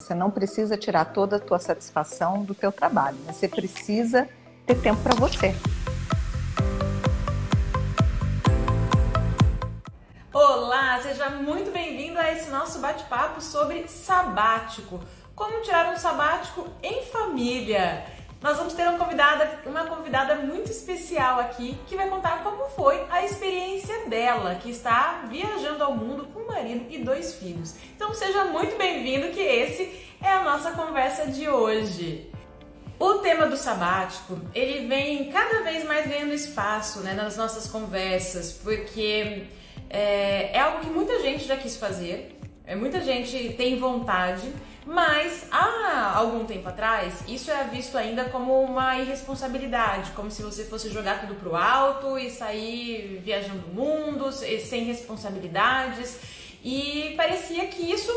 Você não precisa tirar toda a tua satisfação do teu trabalho. Você precisa ter tempo para você. Olá, seja muito bem-vindo a esse nosso bate-papo sobre sabático. Como tirar um sabático em família. Nós vamos ter uma convidada, uma convidada muito especial aqui que vai contar como foi a experiência dela, que está viajando ao mundo com o marido e dois filhos. Então seja muito bem-vindo que esse é a nossa conversa de hoje. O tema do sabático, ele vem cada vez mais ganhando espaço né, nas nossas conversas, porque é, é algo que muita gente já quis fazer, é, muita gente tem vontade, mas há algum tempo atrás, isso era visto ainda como uma irresponsabilidade, como se você fosse jogar tudo pro alto e sair viajando o mundo sem responsabilidades. E parecia que isso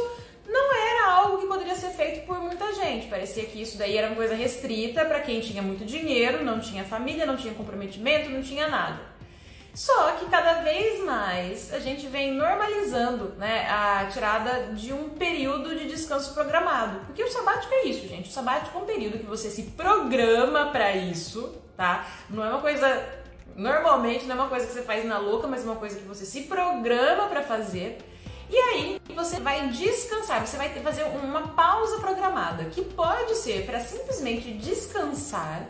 não era algo que poderia ser feito por muita gente. Parecia que isso daí era uma coisa restrita para quem tinha muito dinheiro, não tinha família, não tinha comprometimento, não tinha nada. Só que cada vez mais a gente vem normalizando né, a tirada de um período de descanso programado. Porque o sabático é isso, gente. O sabático é um período que você se programa para isso, tá? Não é uma coisa. Normalmente não é uma coisa que você faz na louca, mas é uma coisa que você se programa para fazer. E aí você vai descansar, você vai fazer uma pausa programada, que pode ser para simplesmente descansar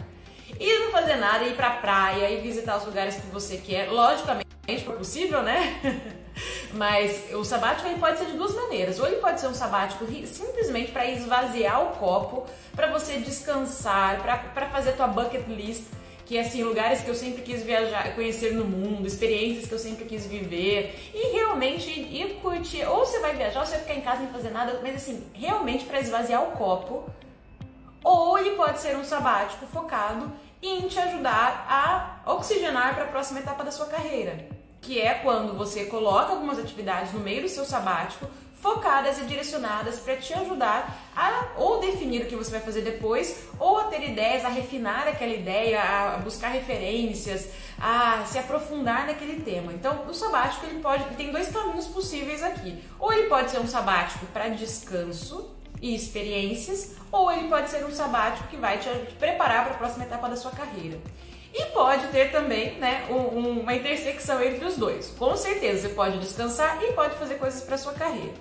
e não fazer nada, ir pra praia e visitar os lugares que você quer, logicamente, for possível, né? Mas o sabático ele pode ser de duas maneiras. Ou ele pode ser um sabático simplesmente para esvaziar o copo, para você descansar, para fazer tua bucket list, que é assim, lugares que eu sempre quis viajar, conhecer no mundo, experiências que eu sempre quis viver e realmente ir curtir. Ou você vai viajar, ou você vai ficar em casa sem fazer nada, mas assim, realmente para esvaziar o copo. Ou ele pode ser um sabático focado em te ajudar a oxigenar para a próxima etapa da sua carreira, que é quando você coloca algumas atividades no meio do seu sabático, focadas e direcionadas para te ajudar a ou definir o que você vai fazer depois, ou a ter ideias, a refinar aquela ideia, a buscar referências, a se aprofundar naquele tema. Então, o sabático ele pode tem dois caminhos possíveis aqui. Ou ele pode ser um sabático para descanso, e experiências, ou ele pode ser um sabático que vai te preparar para a próxima etapa da sua carreira. E pode ter também né, um, uma intersecção entre os dois. Com certeza, você pode descansar e pode fazer coisas para sua carreira.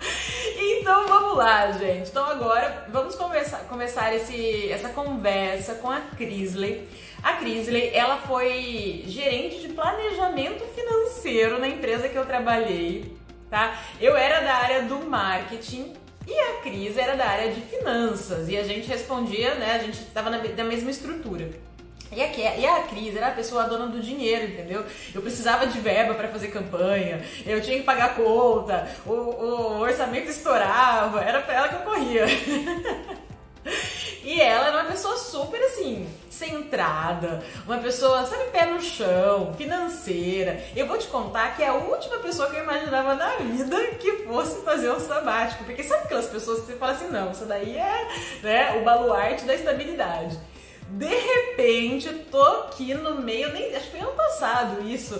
Então vamos lá, gente. Então agora vamos conversar, começar esse, essa conversa com a Crisley. A Crisley, ela foi gerente de planejamento financeiro na empresa que eu trabalhei, tá? Eu era da área do marketing e a Cris era da área de finanças e a gente respondia, né? A gente estava na, na mesma estrutura. E a, e a Cris era a pessoa dona do dinheiro, entendeu? Eu precisava de verba para fazer campanha, eu tinha que pagar conta, o, o orçamento estourava, era pra ela que eu corria. E ela era uma pessoa super assim, centrada, uma pessoa, sabe, pé no chão, financeira. Eu vou te contar que é a última pessoa que eu imaginava na vida que fosse fazer um sabático. Porque sabe aquelas pessoas que você fala assim, não, isso daí é né, o baluarte da estabilidade. De repente, tô aqui no meio, nem, acho que foi ano passado isso.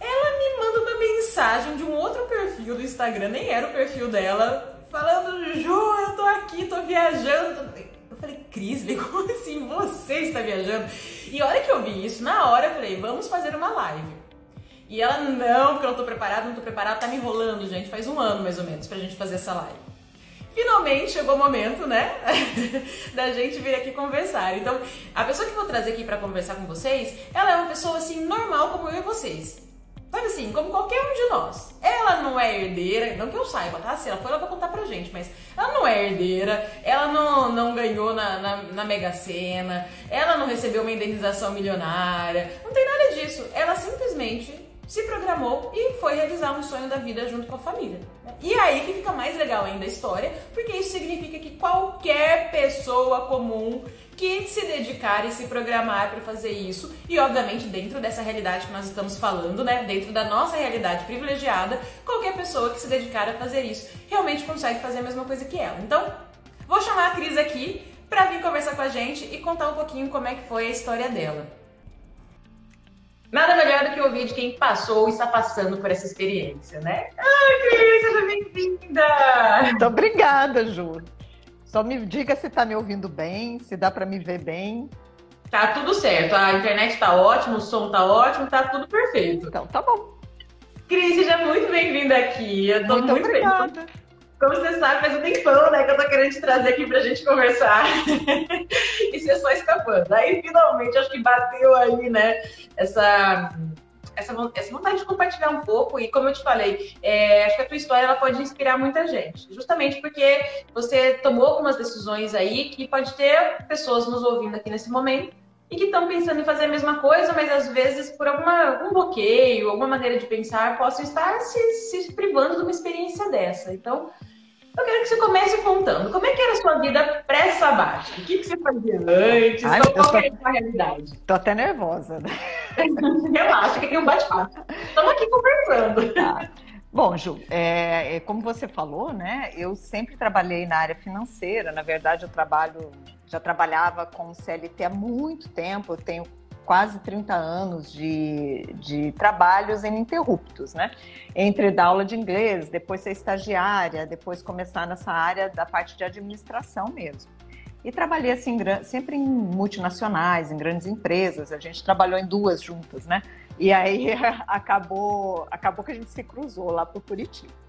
Ela me manda uma mensagem de um outro perfil do Instagram, nem era o perfil dela, falando, Ju, eu tô aqui, tô viajando. Eu falei, Cris, como assim você está viajando? E a hora que eu vi isso, na hora eu falei, vamos fazer uma live. E ela, não, porque eu não tô preparada, não tô preparada, tá me enrolando, gente. Faz um ano mais ou menos pra gente fazer essa live. Finalmente chegou o momento, né, da gente vir aqui conversar. Então, a pessoa que eu vou trazer aqui para conversar com vocês, ela é uma pessoa assim normal como eu e vocês. Sabe assim, como qualquer um de nós. Ela não é herdeira, não que eu saiba, tá? Se ela for, ela vai contar pra gente, mas ela não é herdeira, ela não, não ganhou na, na, na Mega Sena, ela não recebeu uma indenização milionária, não tem nada disso. Ela simplesmente se programou e foi realizar um sonho da vida junto com a família. E aí que fica mais legal ainda a história, porque isso significa que qualquer pessoa comum que se dedicar e se programar para fazer isso, e obviamente dentro dessa realidade que nós estamos falando, né, dentro da nossa realidade privilegiada, qualquer pessoa que se dedicar a fazer isso realmente consegue fazer a mesma coisa que ela. Então, vou chamar a Cris aqui para vir conversar com a gente e contar um pouquinho como é que foi a história dela. Nada melhor do que ouvir de quem passou e está passando por essa experiência, né? Ai, Cris, seja bem-vinda! Muito obrigada, Ju. Só me diga se está me ouvindo bem, se dá para me ver bem. Tá tudo certo, a internet tá ótima, o som tá ótimo, tá tudo perfeito. Então, tá bom. Cris, seja muito bem-vinda aqui. Eu tô muito, muito obrigada. Como você sabe, faz um tempão, né, que eu tô querendo te trazer aqui pra gente conversar. e você só escapando. Aí, finalmente, acho que bateu aí, né, essa, essa, essa vontade de compartilhar um pouco. E como eu te falei, é, acho que a tua história ela pode inspirar muita gente. Justamente porque você tomou algumas decisões aí que pode ter pessoas nos ouvindo aqui nesse momento e que estão pensando em fazer a mesma coisa, mas às vezes por alguma, algum bloqueio, alguma maneira de pensar, possam estar se, se privando de uma experiência dessa. Então, eu quero que você comece contando. Como é que era a sua vida pré-sabática? O que, que você fazia antes? Ai, qual tô... era a realidade? Tô até nervosa, né? Relaxa, que aqui é um bate-papo. Estamos aqui conversando. Tá. Bom, Ju, é, é, como você falou, né? Eu sempre trabalhei na área financeira. Na verdade, eu trabalho, já trabalhava com CLT há muito tempo. Eu tenho quase 30 anos de, de trabalhos ininterruptos, né? Entre dar aula de inglês, depois ser estagiária, depois começar nessa área da parte de administração mesmo. E trabalhei assim, sempre em multinacionais, em grandes empresas. A gente trabalhou em duas juntas, né? E aí acabou, acabou que a gente se cruzou lá por Curitiba.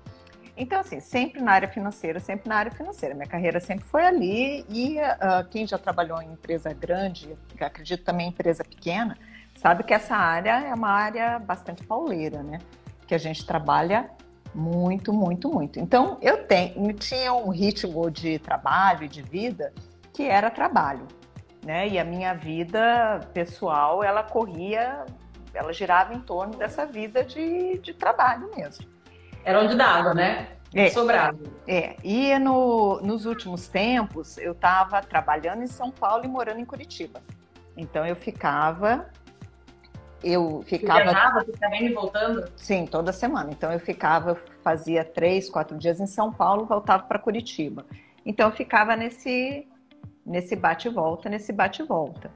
Então, assim, sempre na área financeira, sempre na área financeira. Minha carreira sempre foi ali e uh, quem já trabalhou em empresa grande, acredito também em empresa pequena, sabe que essa área é uma área bastante pauleira, né? Que a gente trabalha muito, muito, muito. Então, eu tenho, tinha um ritmo de trabalho e de vida que era trabalho, né? E a minha vida pessoal, ela corria, ela girava em torno dessa vida de, de trabalho mesmo. Era onde dava, né? É, Sobrado. É, e no, nos últimos tempos eu estava trabalhando em São Paulo e morando em Curitiba. Então eu ficava. Eu ficava. Viajava, ficava indo e voltando? Sim, toda semana. Então eu ficava, fazia três, quatro dias em São Paulo, voltava para Curitiba. Então eu ficava nesse, nesse bate volta, nesse bate volta.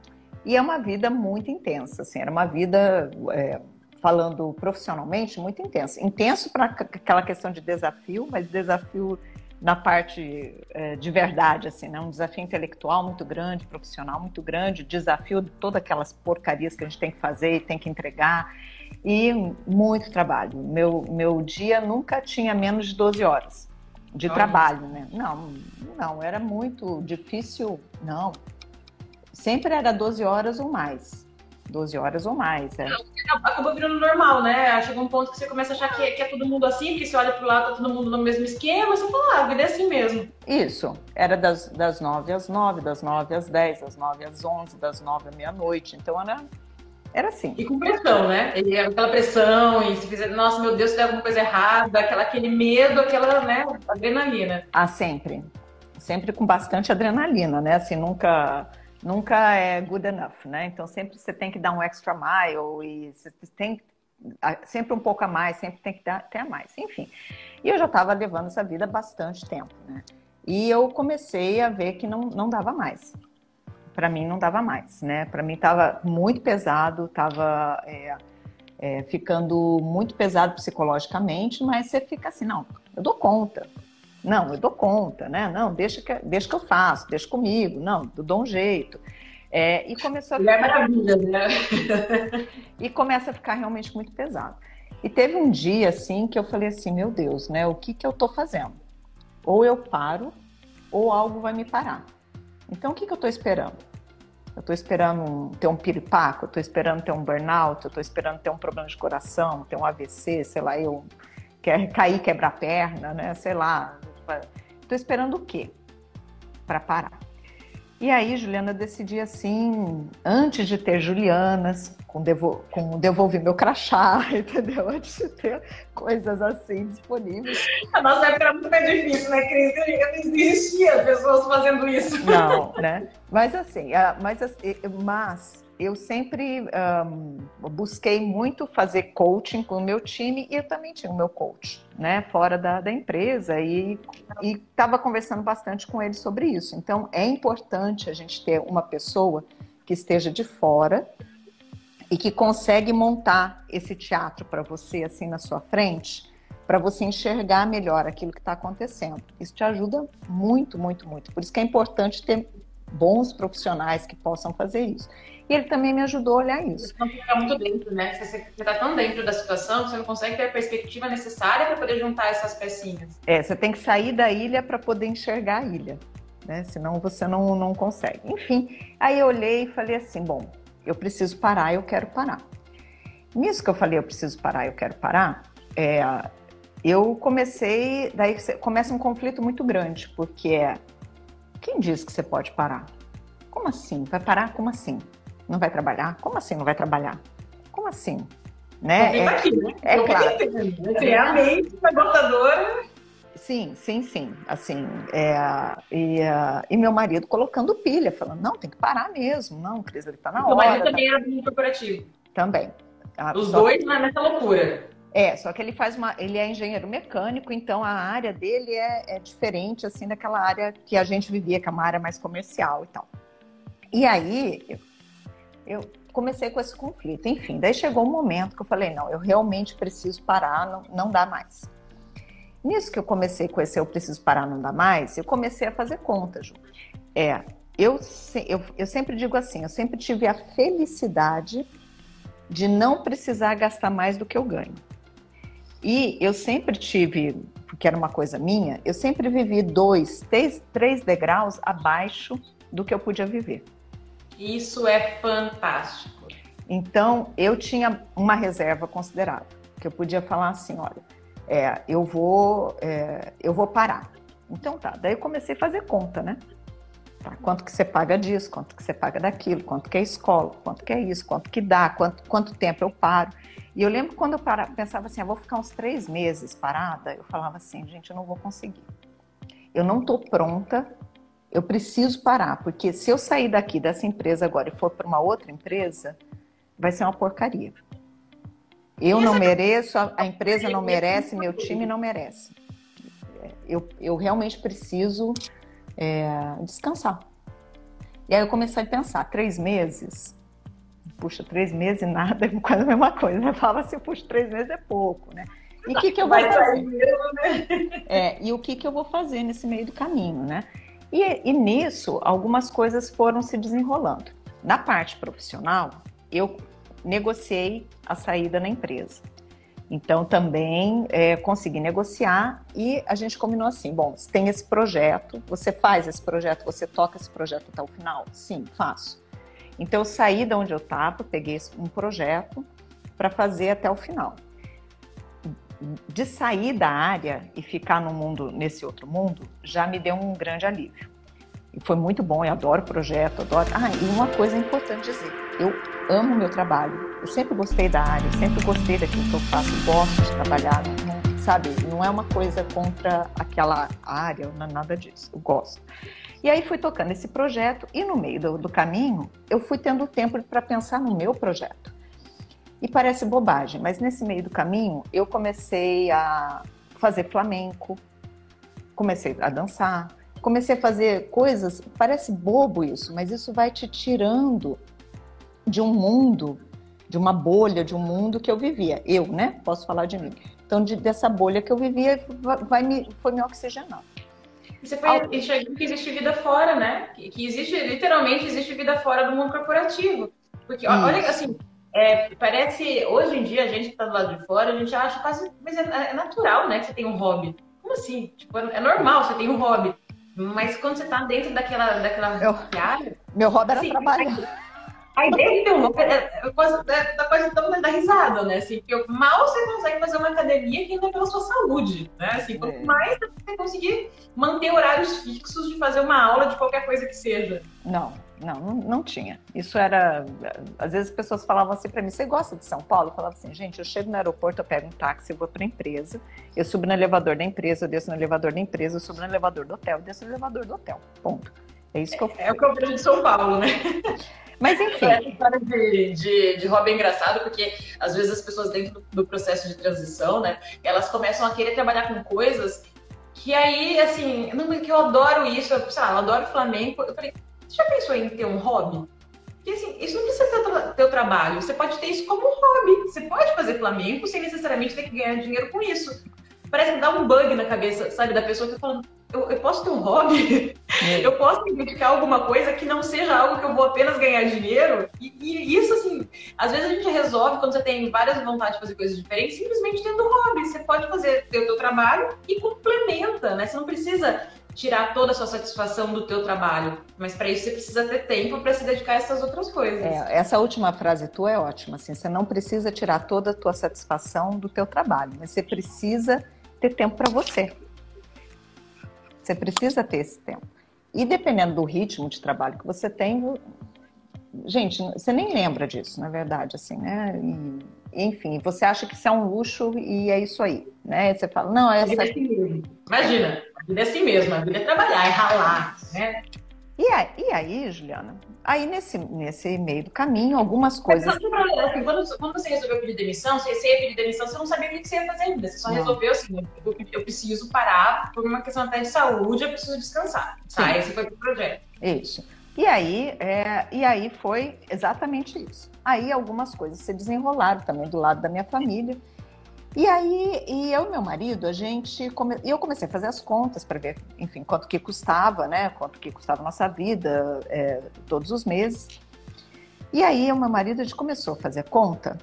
E é uma vida muito intensa, assim, era uma vida. É, falando profissionalmente, muito intenso. Intenso para aquela questão de desafio, mas desafio na parte é, de verdade, assim, né? Um desafio intelectual muito grande, profissional muito grande, desafio de todas aquelas porcarias que a gente tem que fazer e tem que entregar. E muito trabalho. Meu, meu dia nunca tinha menos de 12 horas de Olha. trabalho, né? Não, não, era muito difícil, não. Sempre era 12 horas ou mais. 12 horas ou mais. É. Acabou virando normal, né? Chega um ponto que você começa a achar que, que é todo mundo assim, porque você olha pro lado, tá todo mundo no mesmo esquema, você fala, ah, a vida é assim mesmo. Isso. Era das, das 9 às 9, das 9 às 10, das 9 às 11, das 9 à meia-noite. Então era, era assim. E com pressão, né? E aquela pressão, e se fizer, nossa, meu Deus, se der alguma coisa errada, aquela, aquele medo, aquela, né, adrenalina. Ah, sempre. Sempre com bastante adrenalina, né? Assim, nunca nunca é good enough, né? Então sempre você tem que dar um extra mile e você tem sempre um pouco a mais, sempre tem que dar até a mais, enfim. E eu já estava levando essa vida bastante tempo, né? E eu comecei a ver que não, não dava mais. Para mim não dava mais, né? Para mim estava muito pesado, estava é, é, ficando muito pesado psicologicamente, mas você fica assim, não, eu dou conta, não, eu dou conta, né? Não, deixa que, deixa que eu faço, deixa comigo. Não, eu dou um jeito. É, e começou a ficar... É maravilha, né? e começa a ficar realmente muito pesado. E teve um dia, assim, que eu falei assim, meu Deus, né? O que que eu tô fazendo? Ou eu paro, ou algo vai me parar. Então, o que que eu tô esperando? Eu tô esperando ter um piripaco, eu tô esperando ter um burnout, eu tô esperando ter um problema de coração, ter um AVC, sei lá, eu quer cair, quebrar a perna, né? Sei lá, Estou esperando o quê para parar? E aí, Juliana, eu decidi assim, antes de ter Julianas, com, devo, com devolver meu crachá, entendeu? Antes de ter coisas assim disponíveis. A nossa época era muito mais difícil, né, Cris? Não existia pessoas fazendo isso. Não, né? Mas assim, mas, mas eu sempre um, busquei muito fazer coaching com o meu time e eu também tinha o meu coach, né, fora da, da empresa e estava conversando bastante com ele sobre isso. Então é importante a gente ter uma pessoa que esteja de fora e que consegue montar esse teatro para você assim na sua frente, para você enxergar melhor aquilo que está acontecendo. Isso te ajuda muito, muito, muito. Por isso que é importante ter bons profissionais que possam fazer isso. E ele também me ajudou a olhar isso. Você não fica muito dentro, né? Você está tão dentro da situação que você não consegue ter a perspectiva necessária para poder juntar essas pecinhas. É, você tem que sair da ilha para poder enxergar a ilha, né? Senão você não, não consegue. Enfim, aí eu olhei e falei assim: bom, eu preciso parar, eu quero parar. Nisso que eu falei, eu preciso parar, eu quero parar, é, eu comecei, daí começa um conflito muito grande, porque é, quem diz que você pode parar? Como assim? Vai parar? Como assim? Não vai trabalhar? Como assim não vai trabalhar? Como assim? Né? É, aqui, né? é claro. Criar a mente sabotadora. Sim, sim, sim. Assim, é, e, uh, e, meu marido colocando pilha, falando, não, tem que parar mesmo. Não, Cris, ele tá na hora. O marido tá... também é do corporativo. Também. Ah, Os dois que... nessa loucura. É, só que ele faz uma. Ele é engenheiro mecânico, então a área dele é, é diferente assim daquela área que a gente vivia, que é uma área mais comercial e tal. E aí eu, comecei com esse conflito. Enfim, daí chegou um momento que eu falei, não, eu realmente preciso parar, não, não dá mais. Nisso que eu comecei com esse eu preciso parar, não dá mais, eu comecei a fazer conta, Ju. É, eu, eu, eu sempre digo assim, eu sempre tive a felicidade de não precisar gastar mais do que eu ganho. E eu sempre tive, porque era uma coisa minha, eu sempre vivi dois, três, três degraus abaixo do que eu podia viver. Isso é fantástico. Então, eu tinha uma reserva considerável, que eu podia falar assim, olha, é, eu vou, é, eu vou parar. Então tá, daí eu comecei a fazer conta, né? Tá, quanto que você paga disso, quanto que você paga daquilo, quanto que é escola, quanto que é isso, quanto que dá, quanto, quanto tempo eu paro. E eu lembro quando eu para, pensava assim, ah, vou ficar uns três meses parada, eu falava assim, gente, eu não vou conseguir. Eu não estou pronta, eu preciso parar, porque se eu sair daqui dessa empresa agora e for para uma outra empresa, vai ser uma porcaria. Eu não mereço, a empresa não merece, meu time não merece. Eu, eu realmente preciso é, descansar. E aí eu comecei a pensar, três meses, puxa, três meses e nada é quase a mesma coisa. Eu falava assim, puxa, três meses é pouco, né? E o que, que eu vou fazer? Né? É, e o que, que eu vou fazer nesse meio do caminho, né? E, e nisso, algumas coisas foram se desenrolando. Na parte profissional, eu negociei a saída na empresa. Então, também é, consegui negociar e a gente combinou assim: bom, tem esse projeto, você faz esse projeto, você toca esse projeto até o final? Sim, faço. Então, eu saí de onde eu estava, peguei um projeto para fazer até o final. De sair da área e ficar no mundo, nesse outro mundo, já me deu um grande alívio. E foi muito bom, eu adoro o projeto, adoro. Ah, e uma coisa importante dizer: eu amo meu trabalho. Eu sempre gostei da área, sempre gostei daquilo que eu faço, gosto de trabalhar, não, sabe? Não é uma coisa contra aquela área, não é nada disso. Eu gosto. E aí fui tocando esse projeto e no meio do, do caminho eu fui tendo tempo para pensar no meu projeto. E parece bobagem, mas nesse meio do caminho eu comecei a fazer flamenco, comecei a dançar, comecei a fazer coisas, parece bobo isso, mas isso vai te tirando de um mundo, de uma bolha, de um mundo que eu vivia. Eu, né? Posso falar de mim. Então, de, dessa bolha que eu vivia, vai, me, foi me oxigenando. Você foi Ao... enxergando que existe vida fora, né? Que, que, existe, literalmente, existe vida fora do mundo corporativo. Porque, Isso. olha, assim, é, parece, hoje em dia, a gente que tá do lado de fora, a gente acha quase, mas é, é natural, né, que você tem um hobby. Como assim? Tipo, é, é normal, você tem um hobby. Mas quando você tá dentro daquela, daquela meu, área... Meu hobby era assim, trabalhar. A ideia de ter um hobby é, é, quase, é, coisa tão da risada, né? Assim, porque mal você consegue fazer uma academia que ainda é pela sua saúde, né? Assim, quanto é. mais você conseguir manter horários fixos de fazer uma aula de qualquer coisa que seja. Não, não, não, não tinha. Isso era. Às vezes as pessoas falavam assim para mim: você gosta de São Paulo? Eu falava assim: gente, eu chego no aeroporto, eu pego um táxi, eu vou para a empresa, eu subo no elevador da empresa, eu desço no elevador da empresa, eu subo no elevador do hotel, eu desço no elevador do hotel. Ponto. É isso que eu É, é o que eu vejo de São Paulo, né? Mas enfim. Essa história de, de, de hobby é engraçado, porque às vezes as pessoas dentro do, processo de transição, né, elas começam a querer trabalhar com coisas que aí, assim, não, que eu adoro isso, eu, sei lá, eu adoro flamenco. Eu falei, você já pensou em ter um hobby? Porque assim, isso não precisa ser teu trabalho. Você pode ter isso como um hobby. Você pode fazer flamengo sem necessariamente ter que ganhar dinheiro com isso. Parece que dá um bug na cabeça, sabe, da pessoa que tá falando, eu, eu posso ter um hobby? É. Eu posso dedicar alguma coisa que não seja algo que eu vou apenas ganhar dinheiro? E, e, isso, assim, às vezes a gente resolve quando você tem várias vontades de fazer coisas diferentes, simplesmente tendo um hobby. Você pode fazer o teu trabalho e complementa, né? Você não precisa tirar toda a sua satisfação do teu trabalho. Mas para isso você precisa ter tempo para se dedicar a essas outras coisas. É, essa última frase tua é ótima. Assim, você não precisa tirar toda a tua satisfação do teu trabalho, mas você precisa ter tempo para você. Você precisa ter esse tempo. E dependendo do ritmo de trabalho que você tem, gente, você nem lembra disso, na verdade, assim, né? E, enfim, você acha que isso é um luxo e é isso aí, né? Você fala, não, essa. É assim Imagina, a vida é assim mesmo, a vida é trabalhar, é ralar, né? E aí, e aí, Juliana, aí nesse, nesse meio do caminho, algumas coisas. Mas, assim, quando, quando, você resolveu pedir demissão, você ia pedir demissão, você não sabia o que você ia fazer ainda. Você só não. resolveu assim, eu, eu, preciso parar por uma questão até de saúde, eu preciso descansar. Tá, esse foi o projeto. Isso. E aí, é, e aí foi exatamente isso. Aí algumas coisas se desenrolaram também do lado da minha família. E aí, e eu e meu marido, a gente come... eu comecei a fazer as contas para ver, enfim, quanto que custava, né? Quanto que custava a nossa vida é, todos os meses. E aí, o meu marido, a gente começou a fazer conta.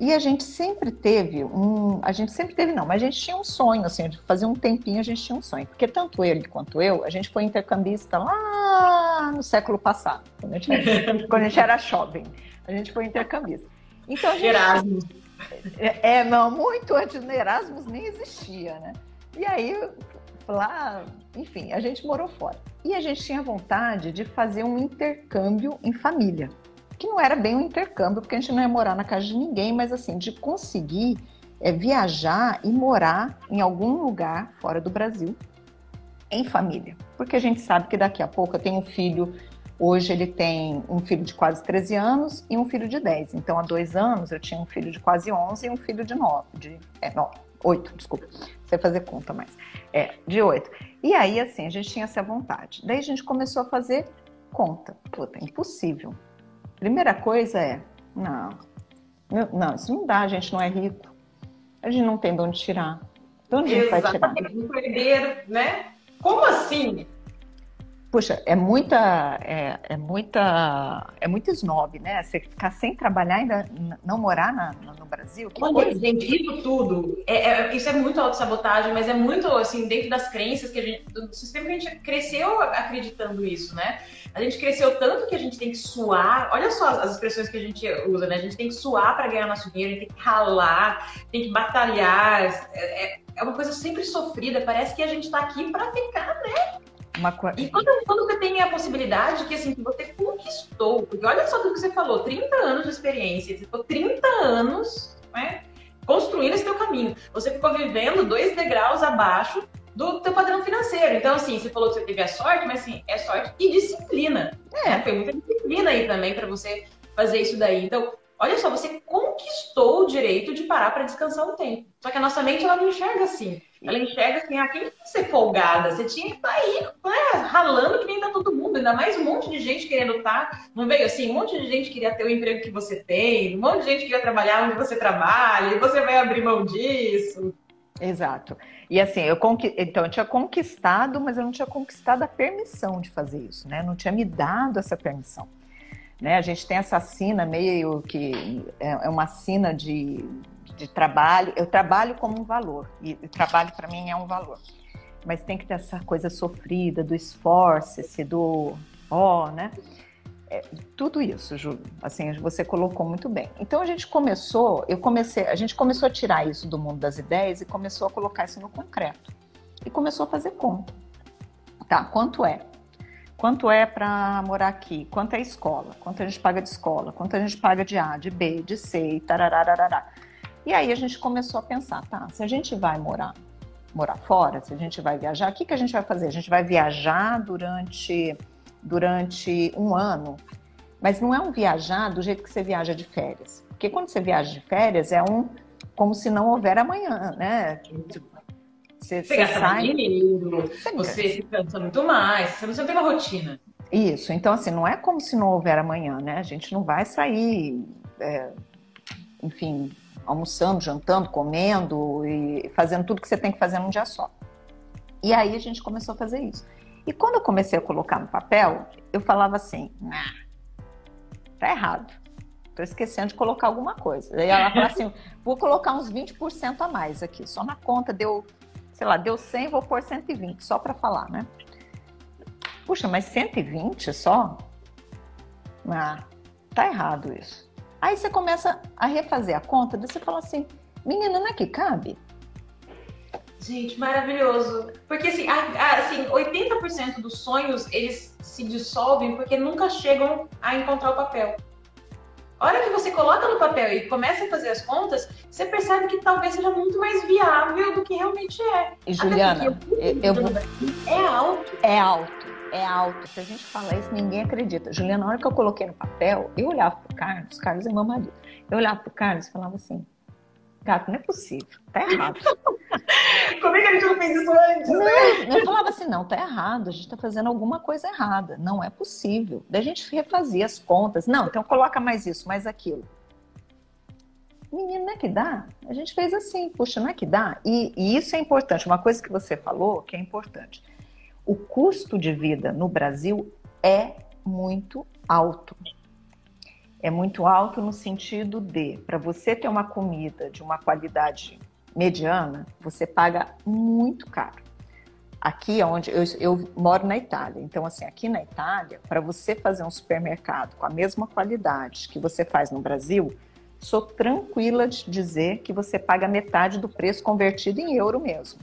E a gente sempre teve um. A gente sempre teve, não, mas a gente tinha um sonho, assim, de fazer um tempinho a gente tinha um sonho. Porque tanto ele quanto eu, a gente foi intercambista lá no século passado, quando a gente, quando a gente era jovem. A gente foi intercambista. Então a gente. Erasmus é, não, muito antes do Erasmus nem existia, né? E aí, lá, enfim, a gente morou fora. E a gente tinha vontade de fazer um intercâmbio em família. Que não era bem um intercâmbio, porque a gente não ia morar na casa de ninguém, mas assim, de conseguir é, viajar e morar em algum lugar fora do Brasil em família. Porque a gente sabe que daqui a pouco eu tenho um filho Hoje ele tem um filho de quase 13 anos e um filho de 10. Então, há dois anos eu tinha um filho de quase 11 e um filho de 9, de é, 9 8, desculpa, você fazer conta mais. É, de 8. E aí, assim, a gente tinha essa vontade. Daí a gente começou a fazer conta. Puta, impossível. Primeira coisa é, não, não, isso não dá, a gente não é rico. A gente não tem de onde tirar. De onde a gente vai tirar? Exatamente, né? Como assim? Puxa, é muita, é, é, muita, é muito snob, né? Você ficar sem trabalhar e ainda não morar na, no Brasil. Que Olha, coisa. tudo, é, é, isso é muito autossabotagem, mas é muito, assim, dentro das crenças que a gente, do sistema que a gente cresceu acreditando isso, né? A gente cresceu tanto que a gente tem que suar, olha só as expressões que a gente usa, né? A gente tem que suar para ganhar nosso dinheiro, a gente tem que ralar, tem que batalhar, é, é, é uma coisa sempre sofrida, parece que a gente está aqui para ficar, né? Uma... E quando, quando, você tem a possibilidade que assim, que você conquistou, porque olha só tudo que você falou, 30 anos de experiência, você ficou 30 anos né, construindo esse teu caminho. Você ficou vivendo dois degraus abaixo do teu padrão financeiro. Então, assim, você falou que você teve a sorte, mas assim, é sorte e disciplina. É. Né? Foi muita disciplina aí também para você fazer isso daí. Então, olha só, você conquistou o direito de parar para descansar um tempo. Só que a nossa mente ela não enxerga assim. Ela enxerga assim, ah, quem que ser folgada? Você tinha que estar tá aí, ralando que nem tá todo mundo, ainda mais um monte de gente querendo estar. Tá. Não veio assim, um monte de gente queria ter o emprego que você tem, um monte de gente queria trabalhar onde você trabalha, e você vai abrir mão disso. Exato. E assim, eu conqui... então eu tinha conquistado, mas eu não tinha conquistado a permissão de fazer isso, né? Não tinha me dado essa permissão. Né? A gente tem essa sina meio que é, é uma sina de de trabalho, eu trabalho como um valor, e, trabalho para mim é um valor. Mas tem que ter essa coisa sofrida, do esforço, esse do ó, oh, né? É, tudo isso, Júlio, assim, você colocou muito bem. Então a gente começou, eu comecei, a gente começou a tirar isso do mundo das ideias e começou a colocar isso no concreto. E começou a fazer conta. Tá, quanto é? Quanto é para morar aqui? Quanto é escola? Quanto a gente paga de escola? Quanto a gente paga de A, de B, de C, e tararararará. E aí a gente começou a pensar, tá, se a gente vai morar, morar fora, se a gente vai viajar, o que, que a gente vai fazer? A gente vai viajar durante, durante um ano, mas não é um viajar do jeito que você viaja de férias. Porque quando você viaja de férias é um como se não houver amanhã, né? Você, você, você sai... dinheiro, você, você se cansa muito mais, você não tem uma rotina. Isso, então assim, não é como se não houver amanhã, né? A gente não vai sair, é, enfim, almoçando, jantando, comendo e fazendo tudo que você tem que fazer num dia só. E aí a gente começou a fazer isso. E quando eu comecei a colocar no papel, eu falava assim, nah, tá errado. Tô esquecendo de colocar alguma coisa. Aí ela falou assim, vou colocar uns 20% a mais aqui. Só na conta deu, sei lá, deu 100, vou pôr 120, só para falar, né? Puxa, mas 120 só? Ah, tá errado isso. Aí você começa a refazer a conta, você fala assim, menina, não é que cabe? Gente, maravilhoso. Porque assim, assim 80% dos sonhos, eles se dissolvem porque nunca chegam a encontrar o papel. A hora que você coloca no papel e começa a fazer as contas, você percebe que talvez seja muito mais viável do que realmente é. E Juliana, eu, eu vou... é alto. É alto é alto. Se a gente fala isso, ninguém acredita. Juliana, na hora que eu coloquei no papel, eu olhava pro Carlos, Carlos é meu marido. Eu olhava pro Carlos e falava assim: gato, não é possível, tá errado. Como é que a gente não fez isso antes? Não? Eu falava assim: não, tá errado, a gente tá fazendo alguma coisa errada, não é possível. Daí a gente refazia as contas. Não, então coloca mais isso, mais aquilo. Menino, não é que dá? A gente fez assim, puxa, não é que dá? E, e isso é importante. Uma coisa que você falou que é importante o custo de vida no Brasil é muito alto. É muito alto no sentido de, para você ter uma comida de uma qualidade mediana, você paga muito caro. Aqui é onde eu, eu moro na Itália, então assim, aqui na Itália, para você fazer um supermercado com a mesma qualidade que você faz no Brasil, sou tranquila de dizer que você paga metade do preço convertido em euro mesmo.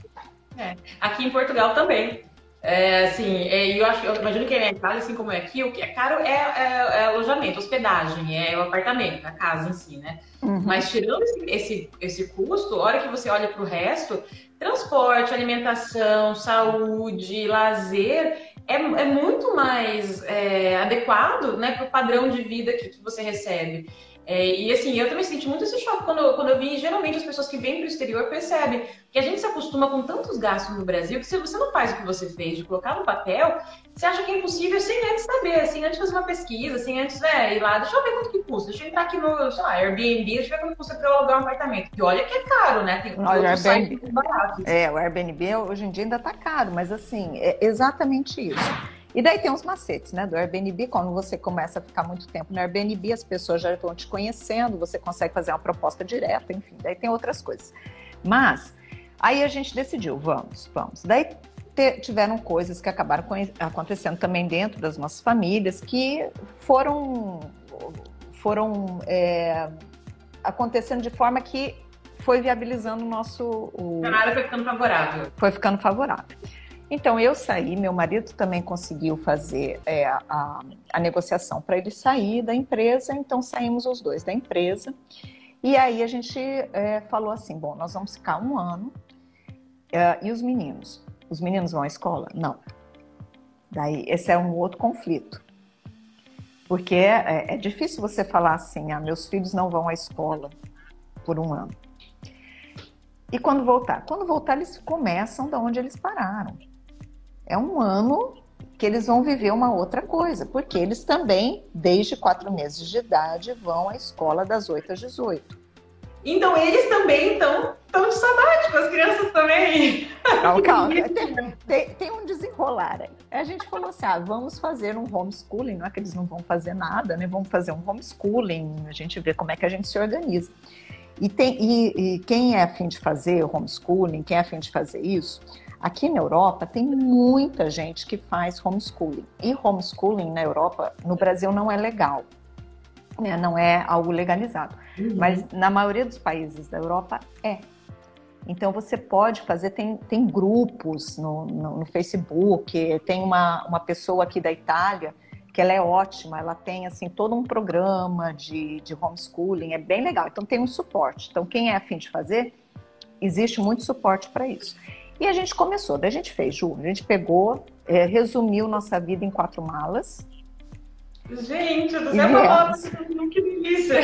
É. Aqui em Portugal também. É, assim, é, eu acho, eu imagino que é Itália, assim como é aqui, o que é caro é, é, é alojamento, hospedagem, é o apartamento, a casa em si, né? Uhum. Mas tirando esse, esse, esse custo, a hora que você olha para o resto, transporte, alimentação, saúde, lazer, é, é muito mais é, adequado né, para o padrão de vida que, que você recebe. É, e assim, eu também senti muito esse choque quando, quando eu vi, geralmente as pessoas que vêm para o exterior percebem que a gente se acostuma com tantos gastos no Brasil que se você não faz o que você fez de colocar no papel, você acha que é impossível sem antes saber, sem antes fazer uma pesquisa, sem antes né, ir lá, deixa eu ver quanto que custa, deixa eu entrar aqui no, sei lá, Airbnb, deixa eu ver quanto custa para eu alugar um apartamento. E olha que é caro, né? Tem Olha, outros Airbnb, baratos. É, o Airbnb hoje em dia ainda está caro, mas assim, é exatamente isso. E daí tem uns macetes, né? Do Airbnb, quando você começa a ficar muito tempo no Airbnb, as pessoas já estão te conhecendo, você consegue fazer uma proposta direta, enfim, daí tem outras coisas. Mas aí a gente decidiu, vamos, vamos. Daí tiveram coisas que acabaram acontecendo também dentro das nossas famílias que foram foram é, acontecendo de forma que foi viabilizando o nosso. O... Cenário foi ficando favorável. Foi ficando favorável. Então eu saí, meu marido também conseguiu fazer é, a, a negociação para ele sair da empresa, então saímos os dois da empresa. E aí a gente é, falou assim: bom, nós vamos ficar um ano. É, e os meninos? Os meninos vão à escola? Não. Daí esse é um outro conflito. Porque é, é difícil você falar assim: ah, meus filhos não vão à escola por um ano. E quando voltar? Quando voltar, eles começam da onde eles pararam é um ano que eles vão viver uma outra coisa, porque eles também, desde quatro meses de idade, vão à escola das 8 às 18. Então eles também estão tão de sabático, as crianças também. Calma, calma. Tem, tem, tem, um desenrolar aí. A gente falou assim: ah, vamos fazer um homeschooling, não é que eles não vão fazer nada, né? Vamos fazer um homeschooling, a gente vê como é que a gente se organiza. E, tem, e, e quem é afim de fazer homeschooling, quem é afim de fazer isso, Aqui na Europa tem muita gente que faz homeschooling. E homeschooling na Europa, no Brasil não é legal. Né? Não é algo legalizado. Uhum. Mas na maioria dos países da Europa é. Então você pode fazer, tem, tem grupos no, no, no Facebook, tem uma, uma pessoa aqui da Itália que ela é ótima, ela tem assim todo um programa de, de homeschooling, é bem legal. Então tem um suporte. Então quem é afim de fazer, existe muito suporte para isso. E a gente começou, daí a gente fez, Ju, a gente pegou, é, resumiu nossa vida em quatro malas. Gente, do céu, que delícia!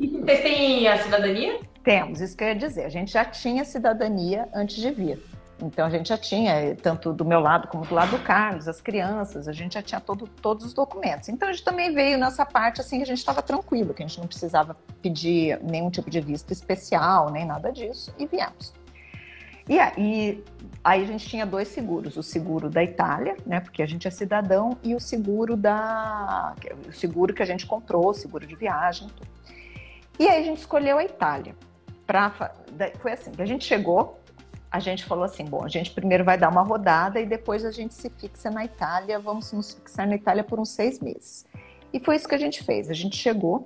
E vocês têm a cidadania? Temos, isso que eu ia dizer. A gente já tinha cidadania antes de vir. Então a gente já tinha, tanto do meu lado como do lado do Carlos, as crianças, a gente já tinha todo, todos os documentos. Então a gente também veio nessa parte assim que a gente estava tranquilo, que a gente não precisava pedir nenhum tipo de visto especial, nem nada disso, e viemos. E aí, aí a gente tinha dois seguros, o seguro da Itália, né, porque a gente é cidadão, e o seguro da o seguro que a gente comprou, seguro de viagem, tudo. E aí a gente escolheu a Itália. Pra, foi assim, a gente chegou, a gente falou assim, bom, a gente primeiro vai dar uma rodada e depois a gente se fixa na Itália, vamos nos fixar na Itália por uns seis meses. E foi isso que a gente fez. A gente chegou,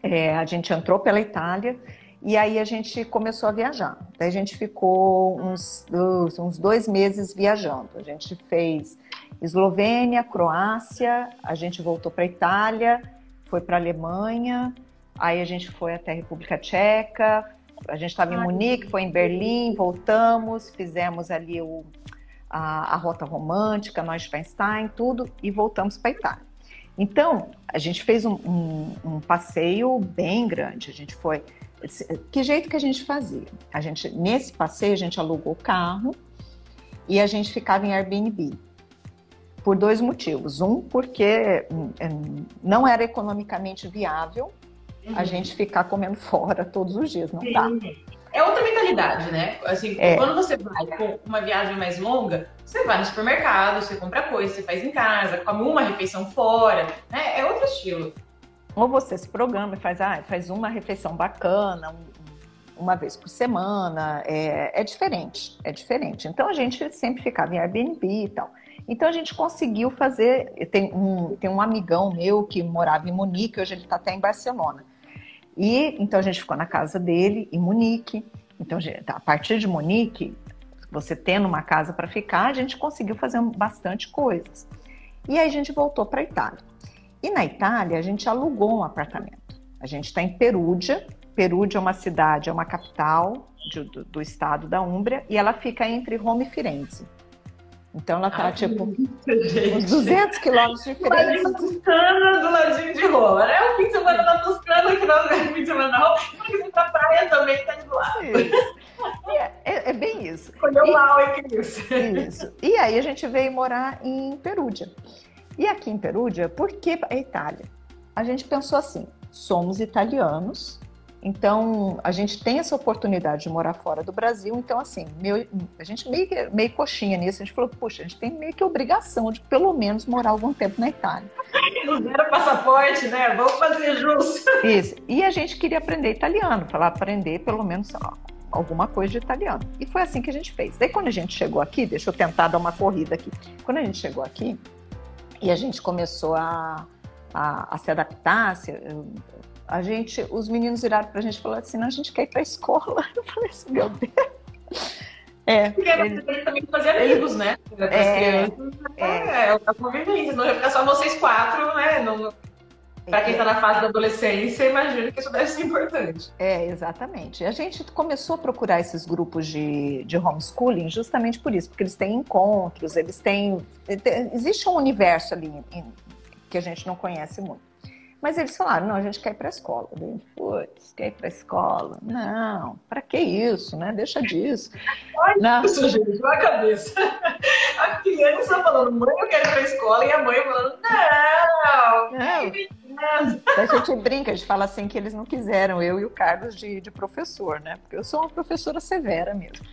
é, a gente entrou pela Itália e aí a gente começou a viajar. Daí a gente ficou uns, uns dois meses viajando. A gente fez Eslovênia, Croácia, a gente voltou para Itália, foi para Alemanha, aí a gente foi até a República Tcheca, a gente estava em Munique, foi em Berlim, voltamos, fizemos ali o, a, a rota romântica, Neuschwanstein, tudo, e voltamos para Itália. Então, a gente fez um, um, um passeio bem grande. A gente foi que jeito que a gente fazia? A gente, nesse passeio, a gente alugou o carro e a gente ficava em Airbnb. Por dois motivos. Um, porque hum, hum, não era economicamente viável uhum. a gente ficar comendo fora todos os dias, não dá. É outra mentalidade, né? Assim, é. quando você vai com uma viagem mais longa, você vai no supermercado, você compra coisa, você faz em casa, come uma refeição fora, né? É outro estilo. Ou você se programa e faz, ah, faz uma refeição bacana, um, uma vez por semana. É, é diferente, é diferente. Então a gente sempre ficava em Airbnb e tal. Então a gente conseguiu fazer. Tem um, tem um amigão meu que morava em Munique, hoje ele está até em Barcelona. E então a gente ficou na casa dele em Munique. Então a partir de Munique, você tendo uma casa para ficar, a gente conseguiu fazer bastante coisas. E aí a gente voltou para a Itália. E na Itália, a gente alugou um apartamento. A gente está em Perúdia. Perúdia é uma cidade, é uma capital de, do, do, estado da Úmbria, e ela fica entre Roma e Firenze. Então ela está tipo uns 200 quilômetros de Firenze. Na Toscana, do ladinho de Roma. É o fim de semana na Toscana, que não é o fim de semana na Roma. Porque a praia também está de lado. É, é, é, bem isso. Escolheu mal, é que isso. Isso. E aí a gente veio morar em Perúdia. E aqui em Perúdia, por que a Itália? A gente pensou assim: somos italianos, então a gente tem essa oportunidade de morar fora do Brasil. Então, assim, meu, a gente meio, meio coxinha nisso. A gente falou: puxa, a gente tem meio que obrigação de pelo menos morar algum tempo na Itália. Não era passaporte, né? Vamos fazer justo. Isso. E a gente queria aprender italiano, falar aprender pelo menos ó, alguma coisa de italiano. E foi assim que a gente fez. Daí, quando a gente chegou aqui, deixa eu tentar dar uma corrida aqui. Quando a gente chegou aqui, e a gente começou a, a, a se adaptar. Se, a gente, os meninos viraram para a gente e falaram assim: não, a gente quer ir para a escola. Eu falei assim: meu Deus. É, Porque ele, ele também fazer amigos, né? É, crianças, é, é, é a convivência, não ia ficar só vocês quatro, né? Não, para quem está na fase da adolescência, imagino que isso deve ser importante. É, exatamente. A gente começou a procurar esses grupos de, de homeschooling justamente por isso, porque eles têm encontros, eles têm. Existe um universo ali que a gente não conhece muito. Mas eles falaram, não, a gente quer ir para a escola. Putz, quer ir para a escola? Não, para que isso, né? Deixa disso. Olha não. isso, gente, na cabeça. A criança falando, mãe, eu quero ir para a escola, e a mãe falando, não, não. A gente brinca, a gente fala assim que eles não quiseram, eu e o Carlos, de, de professor, né? Porque eu sou uma professora severa mesmo.